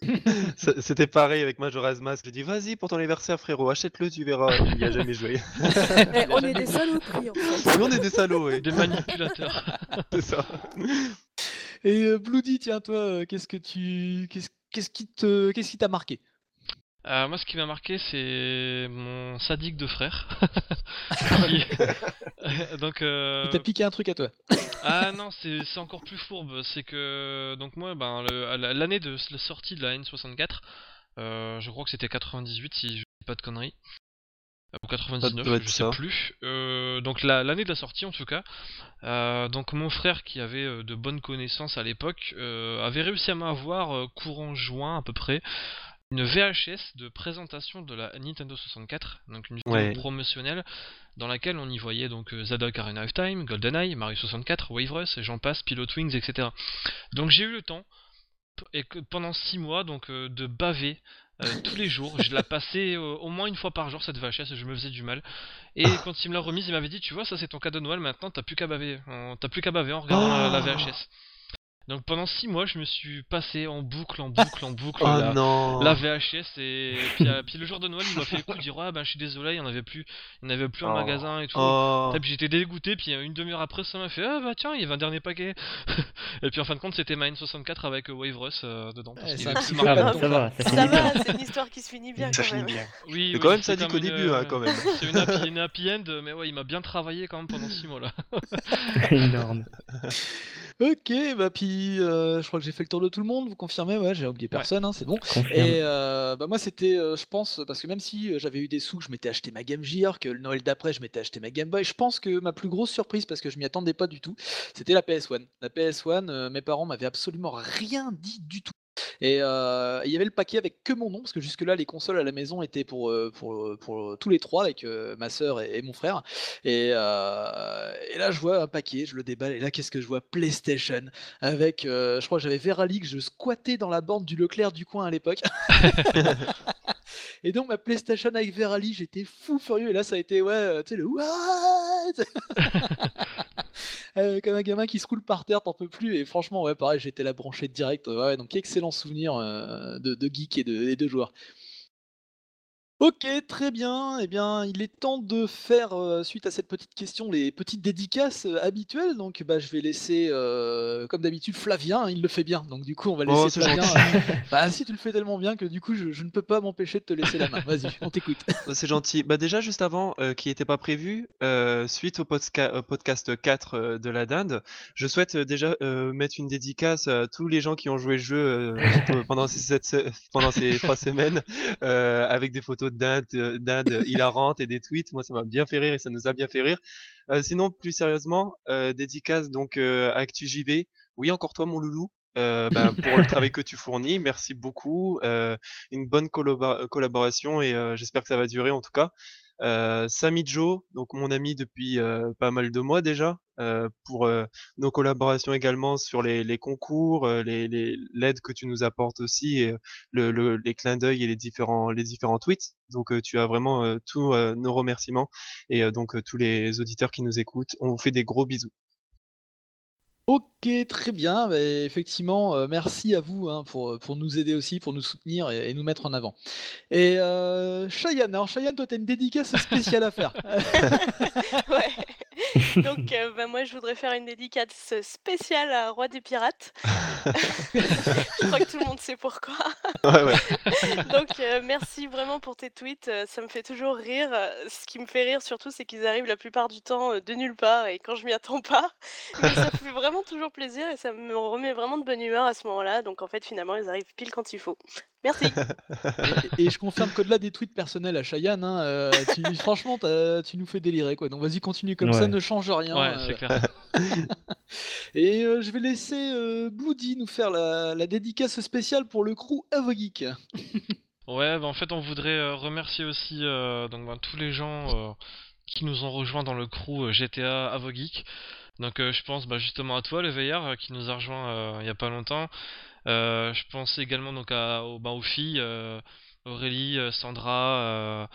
C c'était pareil avec Majora's Mask, j'ai dit: «Vas-y pour ton anniversaire frérot, achète-le, tu verras». Il y a jamais joué. On est des saloperies en fait. Nous on est des salauds. Des manipulateurs. C'est ça. Et heu, Bloody, tiens toi, heu, qu'est-ce que tu qu'est-ce qu'est-ce qui te qu'est-ce qui t'a marqué? Heu, moi, ce qui m'a marqué, c'est mon sadique de frère. Qui donc heu Il t'a piqué un truc à toi? Ah non, c'est encore plus fourbe, c'est que donc moi, ben, l'année de s la sortie de la N64, heu, je crois que c'était 98 si je dis pas de conneries, ou Ça 99, doit je sais ça. plus. Donc la l'année de la sortie en tout cas, donc mon frère qui avait, de bonnes connaissances à l'époque, avait réussi à m'avoir, courant juin à peu près, une VHS de présentation de la Nintendo 64, donc une vidéo Ouais. promotionnelle dans laquelle on y voyait donc, heu, Zelda Ocarina of Time, GoldenEye, Mario 64, Wave Rush et j'en passe, Pilot Wings et cetera. Donc j'ai eu le temps p et que pendant 6 mois donc, heu, de baver, heu, tous les jours. Je la passais, au moins 1 fois par jour cette VHS, je me faisais du mal et quand il me l'a remise, il m'avait dit: «Tu vois, ça c'est ton cadeau de Noël maintenant, tu as plus qu'à baver, en tu as plus qu'à baver en regardant la la VHS». Donc pendant 6 mois, je me suis passé en boucle, en boucle, en boucle Oh la non! la VHS et puis, heu, puis le jour de Noël, il m'a fait le coup de dire: «Ouais, ben, je suis désolé, il y en avait plus il en avait plus en Oh. magasin et tout». Oh! Et puis j'étais dégoûté, puis, heu, 1/2 heure après, ça m'a fait: «Ah bah tiens, il y avait un dernier paquet». Et puis en fin de compte, c'était ma N64 avec, heu, Wave heu, dedans parce Eh, plus Ça va, ça va, ça Ça c'est une histoire qui se finit bien Ça quand finit même. bien. Oui, Mais oui, quand même c'est sadique comme au une, début, hein, quand même. c'est une happy une happy end, mais ouais, il m'a bien travaillé quand même pendant 6 mois là. Énorme. OK, bah, puis, heu, je crois que j'ai fait le tour de tout le monde, vous confirmez? Ouais, j'ai oublié Ouais. personne, hein, c'est bon Confirme. et heu, bah, moi c'était, heu, je pense parce que même si, heu, j'avais eu des sous, je m'étais acheté ma Game Gear, que le Noël d'après, je m'étais acheté ma Game Boy. Je pense que ma plus grosse surprise, parce que je m'y attendais pas du tout, c'était la PS1. La PS1, heu, mes parents m'avaient absolument rien dit du tout et heu, il y avait le paquet avec que mon nom, parce que jusque-là, les consoles à la maison étaient pour, heu, pour, pour, tous les 3 avec, heu, ma sœur et et mon frère et et là, je vois un paquet, je le déballe et là, qu'est-ce que je vois? PlayStation avec, je crois que j'avais Verali que je squattais dans la borne du Leclerc du coin à l'époque et donc ma PlayStation avec Verali, j'étais fou furieux et là, ça a été, ouais, tu sais, le «What?» Heu, comme un gamin qui se roule par terre, tu en peux plus et franchement, ouais, pareil, j'étais là branché direct, ouais, donc excellent souvenir, heu, de geek et de et de joueur. OK, très bien et bien, il est temps de faire, heu, suite à cette petite question, les petites dédicaces, heu, habituelles donc bah, je vais laisser, heu, comme d'habitude Flavien, hein, il le fait bien donc du coup, on va Oh, laisser Flavien, bah, si, tu le fais tellement bien que du coup, je je ne peux pas m'empêcher de te laisser la main. Vas-y, on t'écoute. Oh, c'est gentil. Bah, déjà, juste avant, qui était pas prévu, suite au podcast 4, heu, de la dinde, je souhaite, déjà, mettre une dédicace à tous les gens qui ont joué le jeu, pendant ces cette pendant ces 3 semaines, avec des photos de dinde, heu, dinde hilarantes et des tweets. Moi, ça m'a bien fait rire et ça nous a bien fait rire. Heu, sinon, plus sérieusement, dédicace donc, à Actu JV. Oui, encore toi, mon loulou, ben, pour le travail que tu fournis. Merci beaucoup, une bonne collaboration et j'espère que ça va durer en tout cas. Samy Joe, donc mon ami depuis, pas mal de mois déjà, pour, nos collaborations également sur les concours, les l'aide que tu nous apportes aussi le le les clins d'œil et les différents les différents tweets. Donc, tu as vraiment, tous, nos remerciements et donc, tous les auditeurs qui nous écoutent, on vous fait des gros bisous. OK, très bien, bah, effectivement, heu, merci à vous, hein, pour, heu, pour nous aider aussi, pour nous soutenir et nous mettre en avant et heu, Cheyenne, alors Cheyenne, toi, tu as une dédicace spéciale à faire. Ouais. Donc, euh, bah, moi, je voudrais faire une dédicace spéciale à Roi des Pirates. je crois que tout le monde sait pourquoi. Ouais, ouais. Donc, euh, merci vraiment pour tes tweets. euh, Ça me fait toujours rire. Ce qui me fait rire surtout, c'est qu'ils arrivent la plupart du temps de nulle part et quand je m'y attends pas. Mais ça fait vraiment toujours plaisir et ça me remet vraiment de bonne humeur à ce moment-là. Donc, en fait, finalement, ils arrivent pile quand il faut. Merci. Et, et je confirme que de des tweets personnels à Cheyenne, hein, euh, tu- franchement, t'as- tu nous fais délirer quoi. Donc vas-y, continue comme ça, ne change rien. Ouais, euh. c'est clair. Et euh, je vais laisser euh, Bloody nous faire la, la dédicace spéciale pour le crew Avogeek. Ouais, bah en fait, on voudrait euh, remercier aussi euh, donc, ben, tous les gens euh, qui nous ont rejoints dans le crew euh, GTA Avogeek. Donc, euh, je pense bah, justement à toi, le veilleur, euh, qui nous a rejoint euh, il y a pas longtemps. Euh, je pense également donc à, aux, bah, aux filles, euh, Aurélie, euh, Sandra, euh,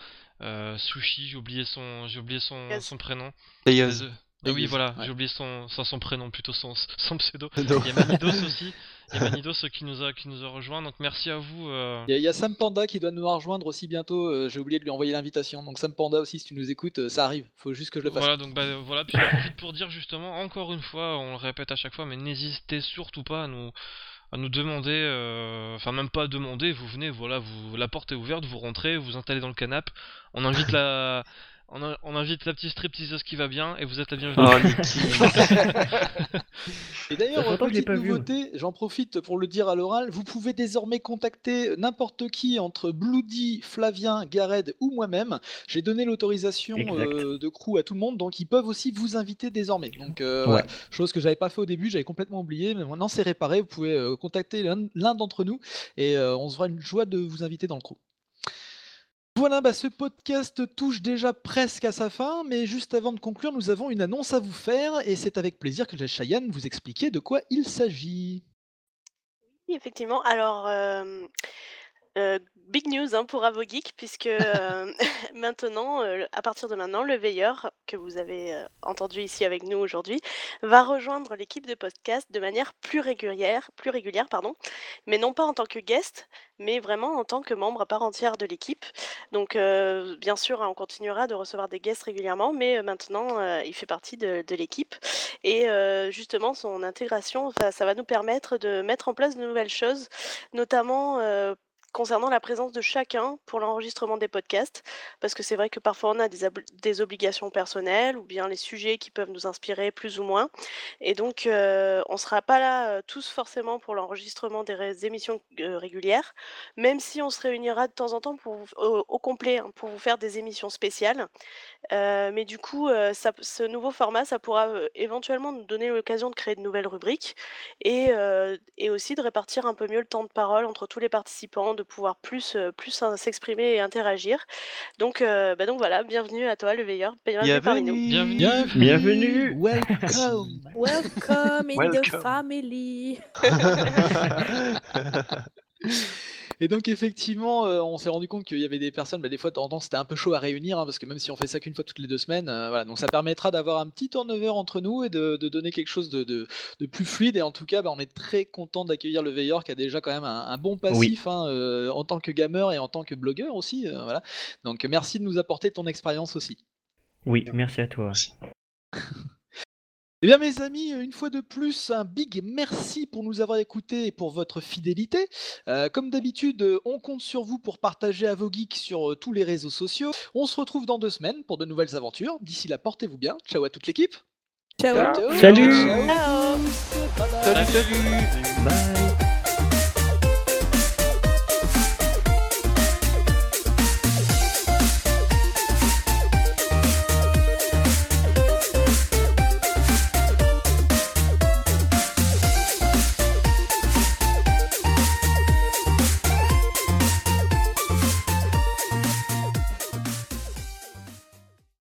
euh, Sushi, j'ai oublié son, j'ai oublié son, Yes. son prénom. Désolé. Ah oui, voilà, ouais. j'ai oublié son, son, son prénom, plutôt son, son pseudo. Non. Il y a Manidos aussi. Il y a Manidos qui nous a, qui nous a rejoint. Donc, merci à vous. euh, Il y, a- il y a Sam Panda qui doit nous rejoindre aussi bientôt. euh, J'ai oublié de lui envoyer l'invitation. Donc Sam Panda aussi, si tu nous écoutes, euh, ça arrive. Faut juste que je le fasse. Voilà, donc bah, voilà, puis j'en profite pour dire justement, encore une fois, on le répète à chaque fois, mais n'hésitez surtout pas à nous, à nous demander, euh, enfin même pas à demander, vous venez, voilà, vous, la porte est ouverte, vous rentrez, vous vous installez dans le canapé, on invite la, on, a- on invite la petite stripteaseuse qui va bien, et vous êtes la bienvenue. Oh, Niki. Et d'ailleurs, petite pas vu, ouais. nouveauté, j'en profite pour le dire à l'oral, vous pouvez désormais contacter n'importe qui entre Bloody, Flavien, Gared ou moi-même. J'ai donné l'autorisation euh, de crew à tout le monde, donc ils peuvent aussi vous inviter désormais. Donc, euh, Ouais. chose que j'avais pas fait au début, j'avais complètement oublié, mais maintenant c'est réparé. Vous pouvez euh, contacter l'un l'un d'entre nous et euh, on se fera une joie de vous inviter dans le crew. Voilà, bah, ce podcast touche déjà presque à sa fin, mais juste avant de conclure, nous avons une annonce à vous faire, et c'est avec plaisir que je laisse Cheyenne vous expliquer de quoi il s'agit. Effectivement. Alors, euh, euh, big news hein, pour Avogeek, puisque euh, maintenant, euh, à partir de maintenant, le veilleur que vous avez euh, entendu ici avec nous aujourd'hui va rejoindre l'équipe de podcast de manière plus régulière, plus régulière, pardon, mais non pas en tant que guest, mais vraiment en tant que membre à part entière de l'équipe. Donc, bien sûr, hein, on continuera de recevoir des guests régulièrement, mais maintenant, il fait partie de, de l'équipe. Et justement, son intégration, ça, ça va nous permettre de mettre en place de nouvelles choses, notamment concernant la présence de chacun pour l'enregistrement des podcasts, parce que c'est vrai que parfois on a des, ob- des obligations personnelles ou bien les sujets qui peuvent nous inspirer plus ou moins. Et donc, euh, on ne sera pas là euh, tous forcément pour l'enregistrement des émissions euh, régulières, même si on se réunira de temps en temps pour au, complet hein, pour vous faire des émissions spéciales. Mais du coup, ce nouveau format, ça pourra éventuellement nous donner l'occasion de créer de nouvelles rubriques et, et aussi de répartir un peu mieux le temps de parole entre tous les participants, pouvoir plus, euh, plus s'exprimer et interagir. Donc, euh, bah donc voilà, bienvenue à toi, le veilleur, bienvenue parmi nous. Bienvenue. Bienvenue. Bienvenue. Welcome Welcome in the family. Et donc effectivement, euh, on s'est rendu compte qu'il y avait des personnes, bah, des fois de temps en temps c'était un peu chaud à réunir, hein, parce que même si on fait ça qu'une fois toutes les deux semaines, euh, voilà, donc ça permettra d'avoir un petit turnover entre nous et de, de donner quelque chose de, de- de plus fluide. Et en tout cas, bah, on est très content d'accueillir le veilleur qui a déjà quand même un, un bon passif hein, euh, en tant que gamer et en tant que blogueur aussi. euh, voilà. Donc merci de nous apporter ton expérience aussi. Oui, merci à toi. Eh bien mes amis, une fois de plus, un big merci pour nous avoir écoutés et pour votre fidélité. Euh, comme d'habitude, on compte sur vous pour partager à vos geeks sur euh, tous les réseaux sociaux. On se retrouve dans deux semaines pour de nouvelles aventures. D'ici là, portez-vous bien. Ciao à toute l'équipe. Ciao. Ciao. Salut. Ciao. Ciao Bye bye. Salut, salut. Bye.